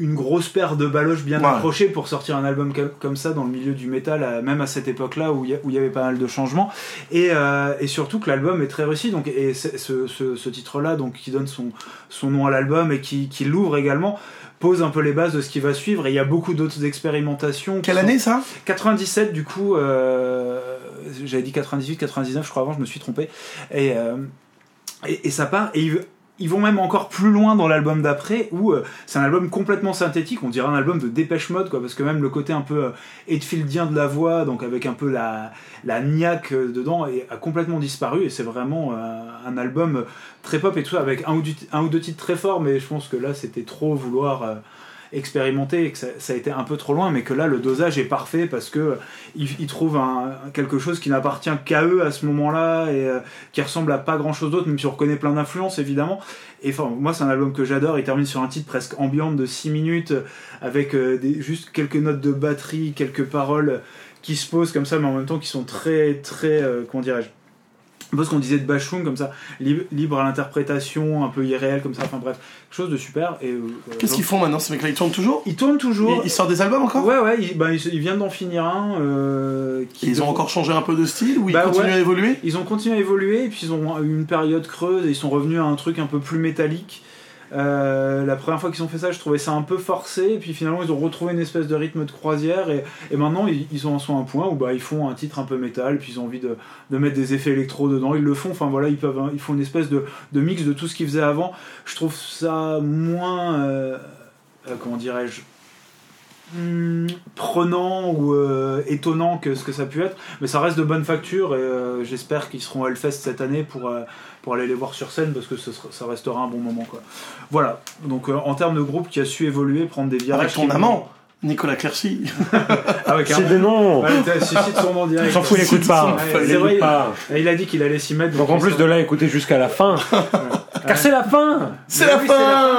une grosse paire de baloches bien Ouais. accrochées pour sortir un album comme- ça dans le milieu du métal, même à cette époque-là où il y, avait pas mal de changements. Et, euh, et surtout que l'album est très réussi. Donc, et ce, ce- ce titre-là, donc qui donne son, son nom à l'album et qui, qui l'ouvre également, pose un peu les bases de ce qui va suivre. Et il y a beaucoup d'autres expérimentations. Quelle sont- année ça? 97 du coup euh, j'avais dit 98 99 je crois avant je me suis trompé et, euh, et, et ça part et ils, ils vont même encore plus loin dans l'album d'après où euh, c'est un album complètement synthétique. On dirait un album de Dépêche Mode quoi parce que même le côté un peu euh, Hetfieldien de la voix donc avec un peu la, la niaque euh, dedans est- a complètement disparu. Et c'est vraiment euh, un album très pop et tout ça avec un ou, deux titres très forts mais je pense que là c'était trop vouloir euh, expérimenté et que ça, a été un peu trop loin, mais que là le dosage est parfait parce que ils, ils trouvent quelque chose qui n'appartient qu'à eux à ce moment-là et euh, qui ressemble à pas grand-chose d'autre, même si on reconnaît plein d'influences évidemment. Et enfin, moi c'est un album que j'adore. Il termine sur un titre presque ambiante de 6 minutes euh, avec euh, juste quelques notes de batterie, quelques paroles qui se posent comme ça, mais en même temps qui sont très très euh, comment dirais-je un peu ce qu'on disait de Bashung comme ça libre, libre à l'interprétation un peu irréel comme ça enfin bref quelque chose de super et euh, Qu'est-ce qu'ils font maintenant Ces mecs-là, ils tournent toujours? Ils tournent toujours ils, ils sortent des albums encore? Ouais, ouais, ils, ben, ils, ils viennent d'en finir un. euh, qui Ils ont encore changé un peu de style ou ils Bah continuent ouais. à évoluer? Ils ont continué à évoluer, et puis ils ont eu une période creuse, et ils sont revenus à un truc un peu plus métallique. Euh, la première fois qu'ils ont fait ça, je trouvais ça un peu forcé, et puis finalement ils ont retrouvé une espèce de rythme de croisière, et, maintenant ils, ils en sont un point où bah, ils font un titre un peu métal, puis ils ont envie de, mettre des effets électro dedans, ils le font, enfin voilà, ils, ils font une espèce de, mix de tout ce qu'ils faisaient avant. Je trouve ça moins. euh, euh, comment dirais-je Hmm, prenant ou étonnant que ce que ça a pu être, mais ça reste de bonne facture et j'espère qu'ils seront à Hellfest cette année pour, pour aller les voir sur scène parce que ce sera- ça restera un bon moment. Quoi. Voilà, donc euh, en termes de groupe qui a su évoluer, prendre des virages. Avec ton amant, Nicolas Clercy. Ah ouais, C'est des noms Ouais, son nom direct. S'en fout, il écoute pas. Ouais, Il vrai, pas. A dit qu'il allait s'y mettre. Donc en plus de là, écouter jusqu'à la fin. Car c'est la fin C'est la, oui, c'est la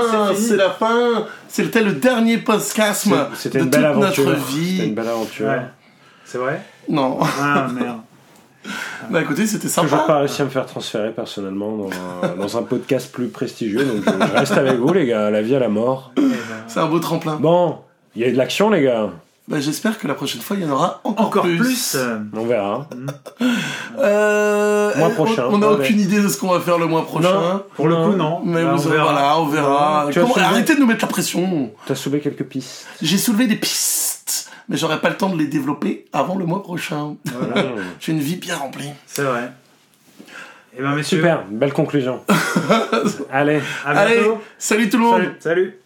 fin, c'est la fin C'était le dernier podcast de C'était toute aventure. notre C'était vie. une belle aventure. C'est vrai? Non. Ah merde. Bah écoutez, c'était Toujours sympa. pas réussi à me faire transférer personnellement dans un, dans un podcast plus prestigieux. Donc je, je reste avec vous, les gars. à La vie à la mort. Eh ben, C'est un beau tremplin. Bon, il y a eu de l'action, les gars. Bah, J'espère que la prochaine fois, il y en aura encore, Encore plus. euh, On verra. Euh, Mois on- prochain. On n'a Ouais. aucune idée de ce qu'on va faire le mois prochain. Non. Pour le coup, non. Mais Bah, vous on verra. voilà, on verra. Tu as Comment- soulevé- Arrêtez de nous mettre la pression. T'as soulevé quelques pistes. J'ai soulevé des pistes, mais j'aurai pas le temps de les développer avant le mois prochain. Voilà. J'ai une vie bien remplie. c'est vrai. Et ben messieurs, Super, belle conclusion. Allez. à Allez, bientôt. salut tout le monde. Salut. Salut.